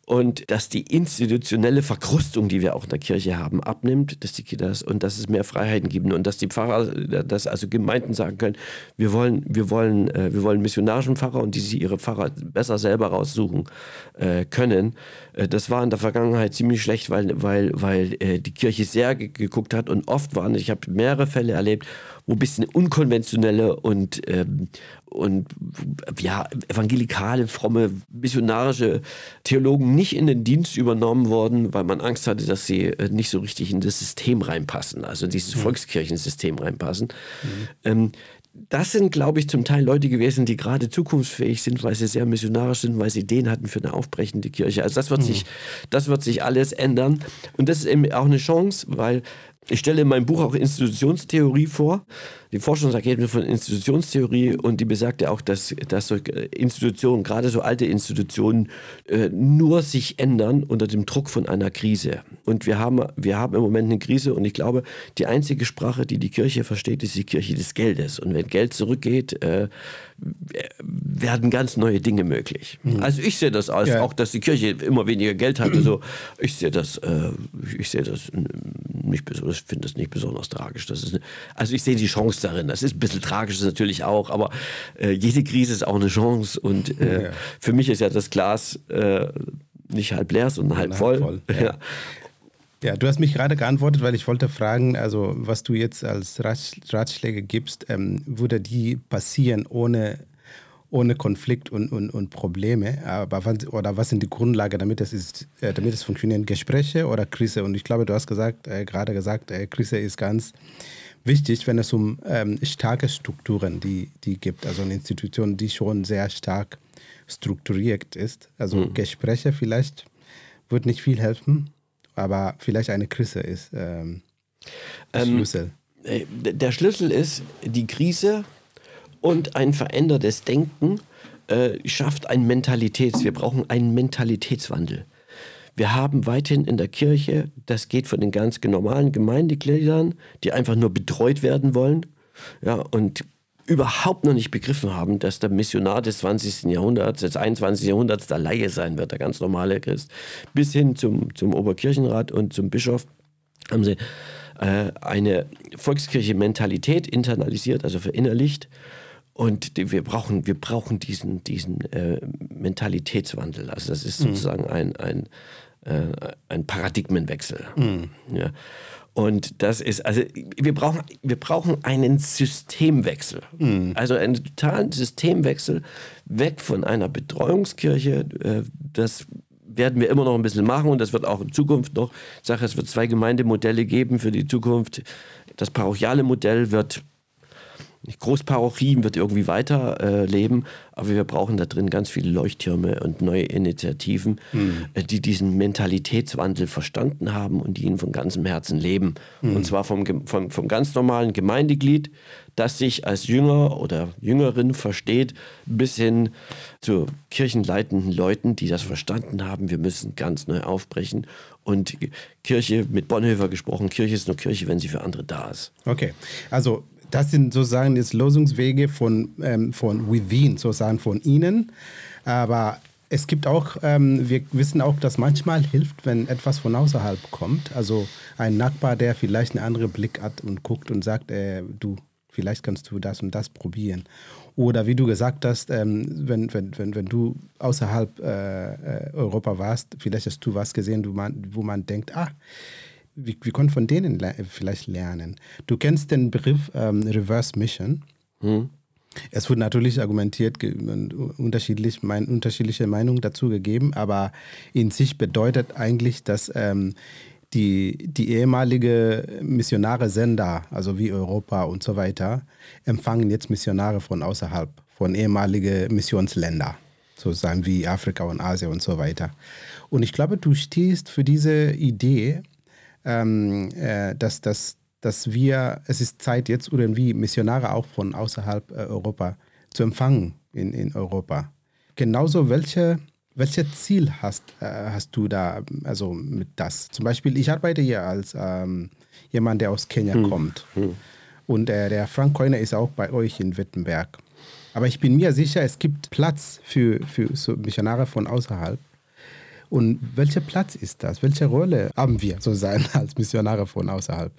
und dass die institutionelle Verkrustung, die wir auch in der Kirche haben, abnimmt, dass die das und dass es mehr Freiheiten gibt und dass die Pfarrer, dass also Gemeinden sagen können, wir wollen, wir wollen, äh, wir wollen missionarischen Pfarrer und die sie ihre Pfarrer besser selber raussuchen äh, können. Äh, das war in der Vergangenheit ziemlich schlecht, weil, weil, weil die Kirche sehr geguckt hat und oft waren, ich habe mehrere Fälle erlebt, wo ein bisschen unkonventionelle und, ähm, und ja, evangelikale, fromme, missionarische Theologen nicht in den Dienst übernommen wurden, weil man Angst hatte, dass sie äh, nicht so richtig in das System reinpassen, also in dieses mhm. Volkskirchensystem reinpassen. Mhm. Ähm, das sind, glaube ich, zum Teil Leute gewesen, die gerade zukunftsfähig sind, weil sie sehr missionarisch sind, weil sie Ideen hatten für eine aufbrechende Kirche. Also das wird, mhm. sich, das wird sich alles ändern. Und das ist eben auch eine Chance, weil ich stelle in meinem Buch auch Institutionstheorie vor, die Forschungsergebnisse von Institutionstheorie und die besagt ja auch, dass, dass so Institutionen, gerade so alte Institutionen, äh, nur sich ändern unter dem Druck von einer Krise. Und wir haben, wir haben im Moment eine Krise und ich glaube, die einzige Sprache, die die Kirche versteht, ist die Kirche des Geldes. Und wenn Geld zurückgeht, äh, werden ganz neue Dinge möglich. Mhm. Also ich sehe das als ja. auch, dass die Kirche immer weniger Geld hat. Also ich sehe das, äh, ich sehe das nicht besonders, finde das nicht besonders tragisch. Das ist also ich sehe die Chance darin. Das ist ein bisschen tragisch natürlich auch, aber äh, jede Krise ist auch eine Chance. Und äh, ja. für mich ist ja das Glas äh, nicht halb leer, sondern halb voll. voll. (laughs) Ja. Ja, du hast mich gerade geantwortet, weil ich wollte fragen, also was du jetzt als Ratschläge gibst, ähm, würde die passieren ohne, ohne Konflikt und, und, und Probleme? Aber was, oder was sind die Grundlagen, damit es, ist, äh, damit es funktioniert? Gespräche oder Krise? Und ich glaube, du hast gesagt, äh, gerade gesagt, äh, Krise ist ganz wichtig, wenn es um ähm, starke Strukturen die, die gibt, also eine Institution, die schon sehr stark strukturiert ist. Also mhm. Gespräche vielleicht wird nicht viel helfen aber vielleicht eine Krise ist ähm, der ähm, Schlüssel. Äh, der Schlüssel ist die Krise und ein verändertes Denken äh, schafft ein Mentalitäts. Wir brauchen einen Mentalitätswandel. Wir haben weiterhin in der Kirche, das geht von den ganz normalen Gemeindegliedern, die einfach nur betreut werden wollen. Ja, und überhaupt noch nicht begriffen haben, dass der Missionar des 20. Jahrhunderts, des 21. Jahrhunderts der Laie sein wird, der ganz normale Christ, bis hin zum, zum Oberkirchenrat und zum Bischof, haben sie äh, eine Volkskirche-Mentalität internalisiert, also verinnerlicht. Und wir brauchen, wir brauchen diesen, diesen äh, Mentalitätswandel. Also das ist mhm. sozusagen ein, ein, äh, ein Paradigmenwechsel. Mhm. Ja. Und das ist, also wir brauchen, wir brauchen einen Systemwechsel. Mhm. Also einen totalen Systemwechsel weg von einer Betreuungskirche. Äh, das werden wir immer noch ein bisschen machen und das wird auch in Zukunft noch. Ich sage, es wird zwei Gemeindemodelle geben für die Zukunft. Das parochiale Modell wird Großparochien wird irgendwie weiterleben, aber wir brauchen da drin ganz viele Leuchttürme und neue Initiativen, mhm. äh, die diesen Mentalitätswandel verstanden haben und die ihn von ganzem Herzen leben. Mhm. Und zwar vom, vom, vom ganz normalen Gemeindeglied, das sich als Jünger oder Jüngerin versteht, bis hin zu kirchenleitenden Leuten, die das verstanden haben, wir müssen ganz neu aufbrechen. Und Kirche, mit Bonhoeffer gesprochen, Kirche ist nur Kirche, wenn sie für andere da ist. Okay, also das sind sozusagen jetzt Lösungswege von, ähm, von within, sozusagen von Ihnen. Aber es gibt auch, ähm, wir wissen auch, dass manchmal hilft, wenn etwas von außerhalb kommt. Also ein Nachbar, der vielleicht einen anderen Blick hat und guckt und sagt, äh, du, vielleicht kannst du das und das probieren. Oder wie du gesagt hast, ähm, wenn, wenn, wenn, wenn du außerhalb äh, äh Europa warst, vielleicht hast du was gesehen, wo man, wo man denkt, ah, wir, wir können von denen le vielleicht lernen. Du kennst den Begriff ähm, Reverse Mission. Hm. Es wird natürlich argumentiert, unterschiedlich, mein, unterschiedliche Meinungen dazu gegeben, aber in sich bedeutet eigentlich, dass ähm, die, die ehemalige Missionare-Sender, also wie Europa und so weiter, empfangen jetzt Missionare von außerhalb, von ehemaligen Missionsländern, sozusagen wie Afrika und Asien und so weiter. Und ich glaube, du stehst für diese Idee, ähm, äh, dass, dass, dass wir, es ist Zeit jetzt irgendwie Missionare auch von außerhalb äh, Europa zu empfangen in, in Europa. Genauso welche welches Ziel hast, äh, hast du da, also mit das? Zum Beispiel, ich arbeite hier als ähm, jemand, der aus Kenia hm. kommt. Hm. Und äh, der Frank Keuner ist auch bei euch in Wittenberg. Aber ich bin mir sicher, es gibt Platz für, für so Missionare von außerhalb. Und welcher Platz ist das? Welche Rolle haben wir sozusagen (laughs) als Missionare von außerhalb?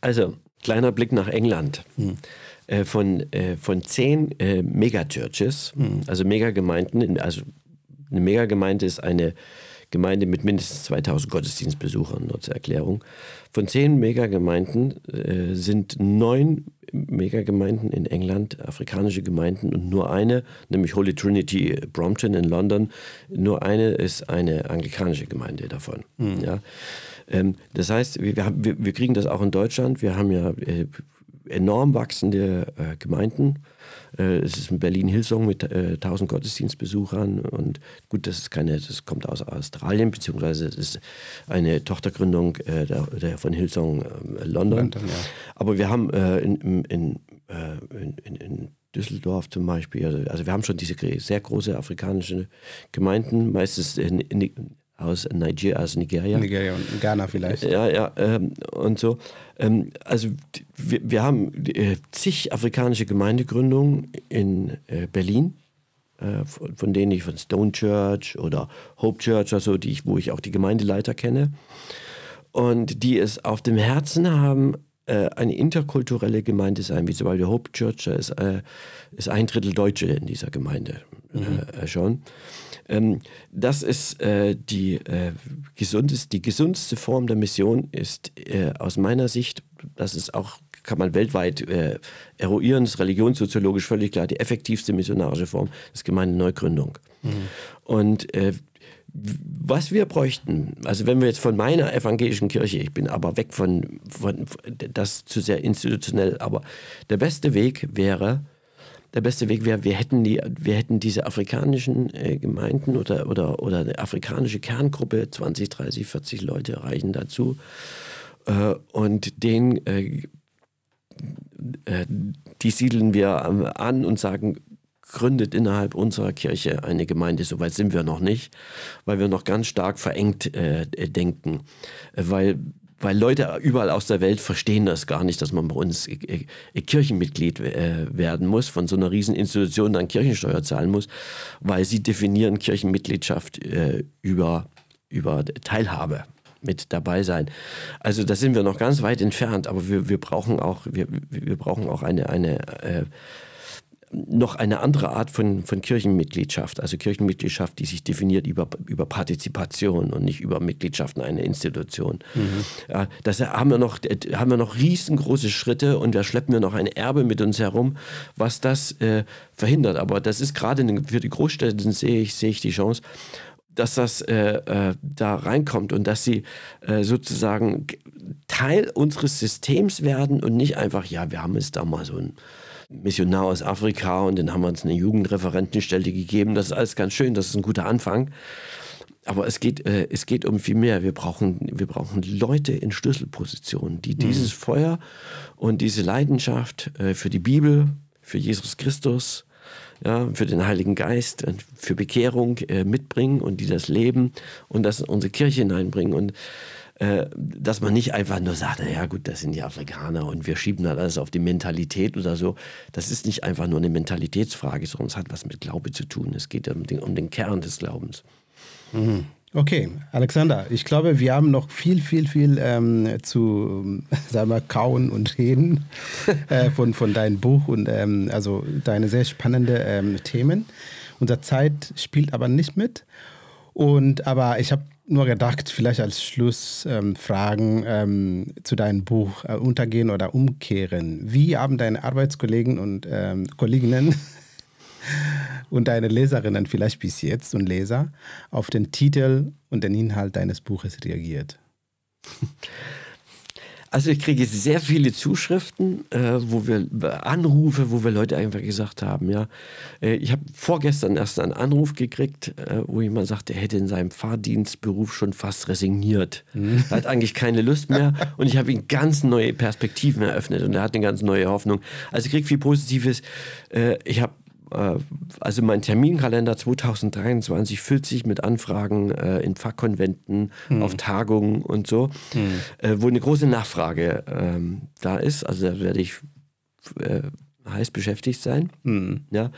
Also, kleiner Blick nach England. Hm. Äh, von, äh, von zehn äh, Megachurches, hm. also Megagemeinden, also eine Megagemeinde ist eine Gemeinde mit mindestens 2000 Gottesdienstbesuchern, nur zur Erklärung. Von zehn Megagemeinden äh, sind neun Megagemeinden in England, afrikanische Gemeinden und nur eine, nämlich Holy Trinity Brompton in London, nur eine ist eine anglikanische Gemeinde davon. Mhm. Ja. Ähm, das heißt, wir, wir, wir, kriegen das auch in Deutschland. Wir haben ja äh, enorm wachsende äh, Gemeinden. Äh, es ist in Berlin-Hillsong mit äh, 1000 Gottesdienstbesuchern und gut, das ist keine, das kommt aus Australien, beziehungsweise es ist eine Tochtergründung äh, der, der, von Hillsong äh, London. London ja. Aber wir haben äh, in, in, in, in Düsseldorf zum Beispiel. Also, also wir haben schon diese sehr große afrikanische Gemeinden, meistens in, in, aus Nigeria, aus Nigeria. Nigeria und Ghana vielleicht. Ja, ja, ähm, und so. Ähm, also wir, wir haben äh, zig afrikanische Gemeindegründungen in äh, Berlin, äh, von, von, denen ich von Stone Church oder Hope Church, also die ich, wo ich auch die Gemeindeleiter kenne. Und die es auf dem Herzen haben, äh, eine interkulturelle Gemeinde sein, wie zum Beispiel Hope Church, ist, äh, ist ein Drittel Deutsche in dieser Gemeinde mhm. Äh, schon. Ähm, das ist äh, die, äh, gesundeste, die gesundeste Form der Mission, ist äh, aus meiner Sicht, das ist auch, kann man weltweit äh, eruieren, ist religionssoziologisch völlig klar, die effektivste missionarische Form ist Gemeindeneugründung. Mhm. Und äh, was wir bräuchten, also wenn wir jetzt von meiner evangelischen Kirche, ich bin aber weg von, von das zu sehr institutionell, aber der beste Weg wäre, der beste Weg wäre, wir hätten, die, wir hätten diese afrikanischen äh, Gemeinden oder, oder, oder eine afrikanische Kerngruppe, 20, 30, 40 Leute reichen dazu. Äh, und den, äh, äh die siedeln wir an und sagen, gründet innerhalb unserer Kirche eine Gemeinde. Soweit sind wir noch nicht, weil wir noch ganz stark verengt äh, denken. Weil weil Leute überall aus der Welt verstehen das gar nicht, dass man bei uns äh, äh, Kirchenmitglied äh, werden muss, von so einer riesen Institution dann Kirchensteuer zahlen muss, weil sie definieren Kirchenmitgliedschaft über, über Teilhabe mit dabei sein. Also da sind wir noch ganz weit entfernt, aber wir, wir brauchen auch, wir, wir brauchen auch eine, eine äh, noch eine andere Art von, von Kirchenmitgliedschaft, also Kirchenmitgliedschaft, die sich definiert über, über Partizipation und nicht über Mitgliedschaft in einer Institution. Mhm. Ja, das haben wir, noch, haben wir noch riesengroße Schritte und da schleppen wir noch ein Erbe mit uns herum, was das äh, verhindert. Aber das ist gerade für die Großstädte, sehe ich, sehe ich die Chance, dass das äh, äh, da reinkommt und dass sie äh, sozusagen Teil unseres Systems werden und nicht einfach, ja, wir haben es da mal so ein Missionar aus Afrika und dann haben wir uns eine Jugendreferentenstelle gegeben. Das ist alles ganz schön, das ist ein guter Anfang. Aber es geht, äh, es geht um viel mehr. Wir brauchen, wir brauchen Leute in Schlüsselpositionen, die mhm. dieses Feuer und diese Leidenschaft äh, für die Bibel, für Jesus Christus, ja, für den Heiligen Geist, für Bekehrung äh, mitbringen und die das leben und das in unsere Kirche hineinbringen. Und dass man nicht einfach nur sagt, naja gut, das sind die Afrikaner und wir schieben das alles auf die Mentalität oder so. Das ist nicht einfach nur eine Mentalitätsfrage, sondern es hat was mit Glaube zu tun. Es geht um den, um den Kern des Glaubens. Mhm. Okay, Alexander, ich glaube, wir haben noch viel, viel, viel ähm, zu, (laughs) sagen wir, kauen und reden (laughs) äh, von, von deinem Buch und ähm, also deine sehr spannenden ähm, Themen. Unsere Zeit spielt aber nicht mit. Und aber ich habe nur gedacht, vielleicht als Schlussfragen ähm, ähm, zu deinem Buch äh, Untergehen oder Umkehren. Wie haben deine Arbeitskollegen und ähm, Kolleginnen (laughs) und deine Leserinnen vielleicht bis jetzt und Leser auf den Titel und den Inhalt deines Buches reagiert? (laughs) Also ich kriege sehr viele Zuschriften, äh, wo wir Anrufe, wo wir Leute einfach gesagt haben, ja. Äh, ich habe vorgestern erst einen Anruf gekriegt, äh, wo jemand sagte, er hätte in seinem Fahrdienstberuf schon fast resigniert. Mhm. Er hat eigentlich keine Lust mehr und ich habe ihm ganz neue Perspektiven eröffnet und er hat eine ganz neue Hoffnung. Also ich kriege viel Positives. Äh, ich habe äh, also mein Terminkalender 2023 füllt sich mit Anfragen äh, in Fachkonventen, hm. auf Tagungen und so, hm. äh, wo eine große Nachfrage ähm, da ist. Also da werde ich äh, heiß beschäftigt sein. Hm. Ja.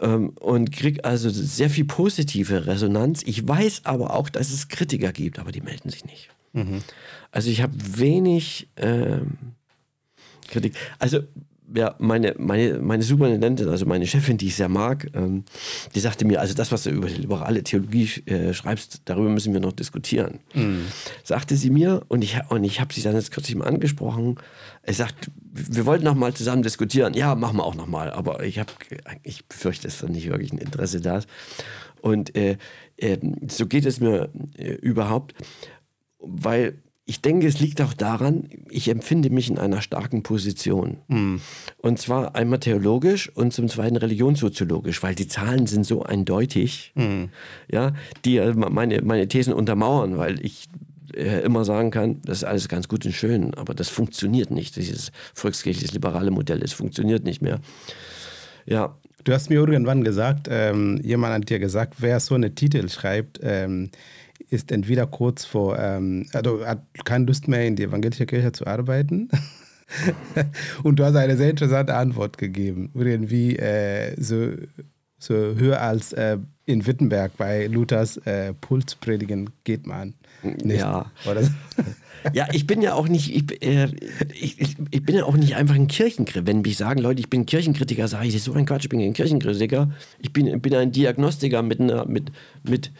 Ähm, und kriege also sehr viel positive Resonanz. Ich weiß aber auch, dass es Kritiker gibt, aber die melden sich nicht. Mhm. Also ich habe wenig ähm, Kritik. Also ja, meine, meine, meine Superintendentin, also meine Chefin, die ich sehr mag, ähm, die sagte mir, also das, was du über die liberale Theologie äh, schreibst, darüber müssen wir noch diskutieren. Mhm. Sagte sie mir und ich, und ich habe sie dann jetzt kürzlich mal angesprochen. Er sagt, wir wollten noch mal zusammen diskutieren. Ja, machen wir auch noch mal. Aber ich, hab, ich befürchte, dass da nicht wirklich ein Interesse da ist. Und äh, äh, so geht es mir äh, überhaupt, weil ich denke, es liegt auch daran, ich empfinde mich in einer starken Position. Mhm. Und zwar einmal theologisch und zum zweiten religionssoziologisch, weil die Zahlen sind so eindeutig, mhm. ja, die meine, meine Thesen untermauern, weil ich äh, immer sagen kann, das ist alles ganz gut und schön, aber das funktioniert nicht. Dieses volkskirchliches liberale Modell, das funktioniert nicht mehr. Ja. Du hast mir irgendwann gesagt, ähm, jemand hat dir gesagt, wer so eine Titel schreibt, ähm, ist entweder kurz vor, ähm, also hat keine Lust mehr in die evangelische Kirche zu arbeiten. (laughs) und du hast eine sehr interessante Antwort gegeben. Irgendwie äh, so, so höher als äh, in Wittenberg bei Luthers äh, Pulspredigen geht man nicht. Ja. (laughs) ja, ich bin ja auch nicht, ich, äh, ich, ich, bin ja auch nicht einfach ein Kirchenkritiker. Wenn mich sagen Leute, ich bin Kirchenkritiker, sage ich, das ist so ein Quatsch, ich bin ein Kirchenkritiker. Ich bin, bin ein Diagnostiker mit einer, mit, mit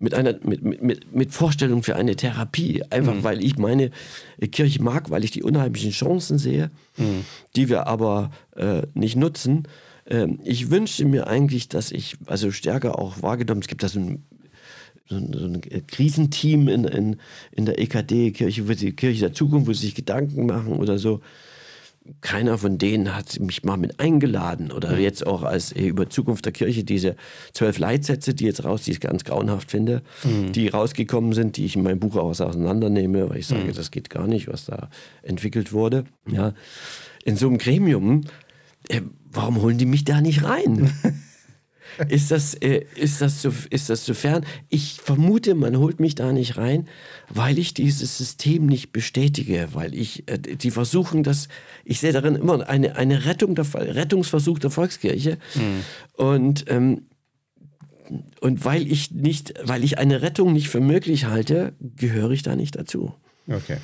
mit einer mit, mit, mit Vorstellung für eine Therapie. Einfach mhm. weil ich meine Kirche mag, weil ich die unheimlichen Chancen sehe, mhm. die wir aber äh, nicht nutzen. Ähm, ich wünschte mir eigentlich, dass ich also stärker auch wahrgenommen, es gibt da so ein so ein, so ein Krisenteam in, in, in der EKD, Kirche, Kirche der Zukunft, wo sie sich Gedanken machen oder so keiner von denen hat mich mal mit eingeladen oder jetzt auch als äh, über Zukunft der Kirche diese zwölf Leitsätze, die jetzt raus, die ich ganz grauenhaft finde, mhm. die rausgekommen sind, die ich in meinem Buch auch auseinandernehme, weil ich sage, mhm. das geht gar nicht, was da entwickelt wurde. Ja, in so einem Gremium, äh, warum holen die mich da nicht rein? (laughs) ist das, äh, ist, das zu, ist das zu fern? Ich vermute, man holt mich da nicht rein, weil ich dieses System nicht bestätige, weil ich, äh, die versuchen das, ich sehe darin immer eine, eine Rettung der, Rettungsversuch der Volkskirche. Mhm. Und, ähm, und weil ich nicht, weil ich eine Rettung nicht für möglich halte, gehöre ich da nicht dazu. Okay.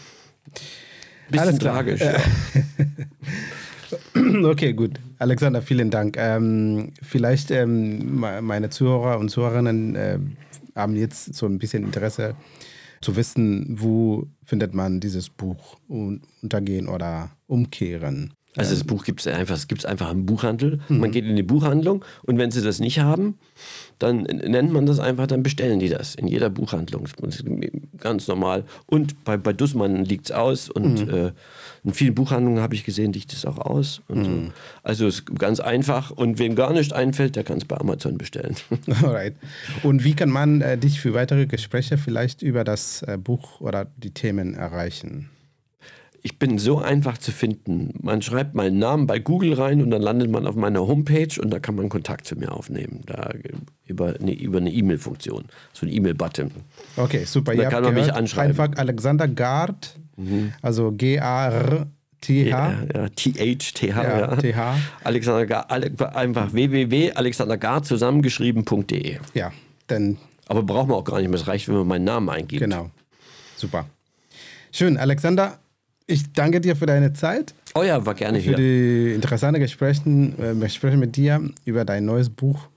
Bisschen tragisch, ja. (laughs) (clears throat) Okay, gut. Alexander, vielen Dank. Ähm, vielleicht ähm, meine Zuhörer und Zuhörerinnen äh, haben jetzt so ein bisschen Interesse zu wissen, wo findet man dieses Buch untergehen oder umkehren. Also das Buch gibt es einfach, es gibt einfach im Buchhandel. Mhm. Man geht in die Buchhandlung und wenn sie das nicht haben, dann nennt man das einfach, dann bestellen die das in jeder Buchhandlung. Ganz normal. Und bei, bei Dussmann liegt es aus und mhm. äh, in vielen Buchhandlungen habe ich gesehen, liegt es auch aus. Mhm. So. Also es ist ganz einfach und wem gar nicht einfällt, der kann es bei Amazon bestellen. (laughs) Alright. Und wie kann man äh, dich für weitere Gespräche vielleicht über das äh, Buch oder die Themen erreichen? Ich bin so einfach zu finden. Man schreibt meinen Namen bei Google rein und dann landet man auf meiner Homepage und da kann man Kontakt zu mir aufnehmen. Da über eine über eine E-Mail-Funktion, so ein E-Mail-Button. Okay, super. Da kann man mich anschreiben. Einfach Alexander Gard, mhm. also G-A-R. T-H. Ja, T-H-T-H. Ja. Alexander Gar, einfach www.alexandergar zusammengeschrieben.de. Ja, dann. Aber brauchen wir auch gar nicht mehr. Es reicht, wenn man meinen Namen eingibt. Genau. Super. Schön, Alexander. Ich danke dir für deine Zeit. Oh ja, war gerne für hier. Für die interessanten Gespräche, äh, Gespräche mit dir über dein neues Buch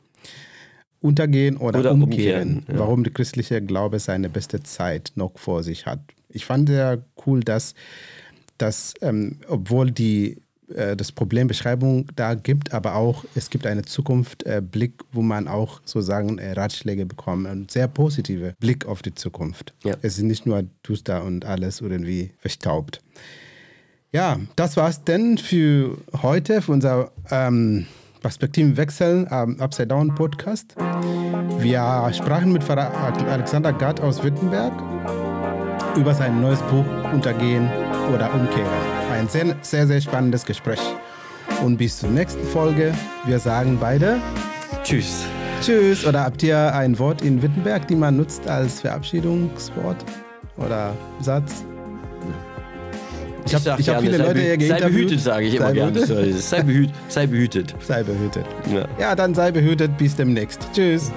Untergehen oder, oder Umkehren. umkehren ja. Warum der christliche Glaube seine beste Zeit noch vor sich hat. Ich fand sehr cool, dass, dass ähm, obwohl die äh, das Problembeschreibung da gibt, aber auch es gibt eine Zukunftblick, äh, wo man auch sozusagen äh, Ratschläge bekommt. Ein sehr positiver Blick auf die Zukunft. Ja. Es ist nicht nur duster und alles irgendwie verstaubt. Ja, das war's denn für heute, für unser ähm, Perspektivenwechsel am ähm, Upside Down Podcast. Wir sprachen mit Pfarrer Alexander Gatt aus Wittenberg über sein neues Buch Untergehen oder Umkehren. Ein sehr, sehr, sehr spannendes Gespräch. Und bis zur nächsten Folge. Wir sagen beide Tschüss. Tschüss. Oder habt ihr ein Wort in Wittenberg, die man nutzt als Verabschiedungswort oder Satz? Ich habe hab viele Leute hier Sei behütet, sage ich immer gerne. Sei, behüt, sei behütet. Sei behütet. Ja. ja, dann sei behütet. Bis demnächst. Tschüss.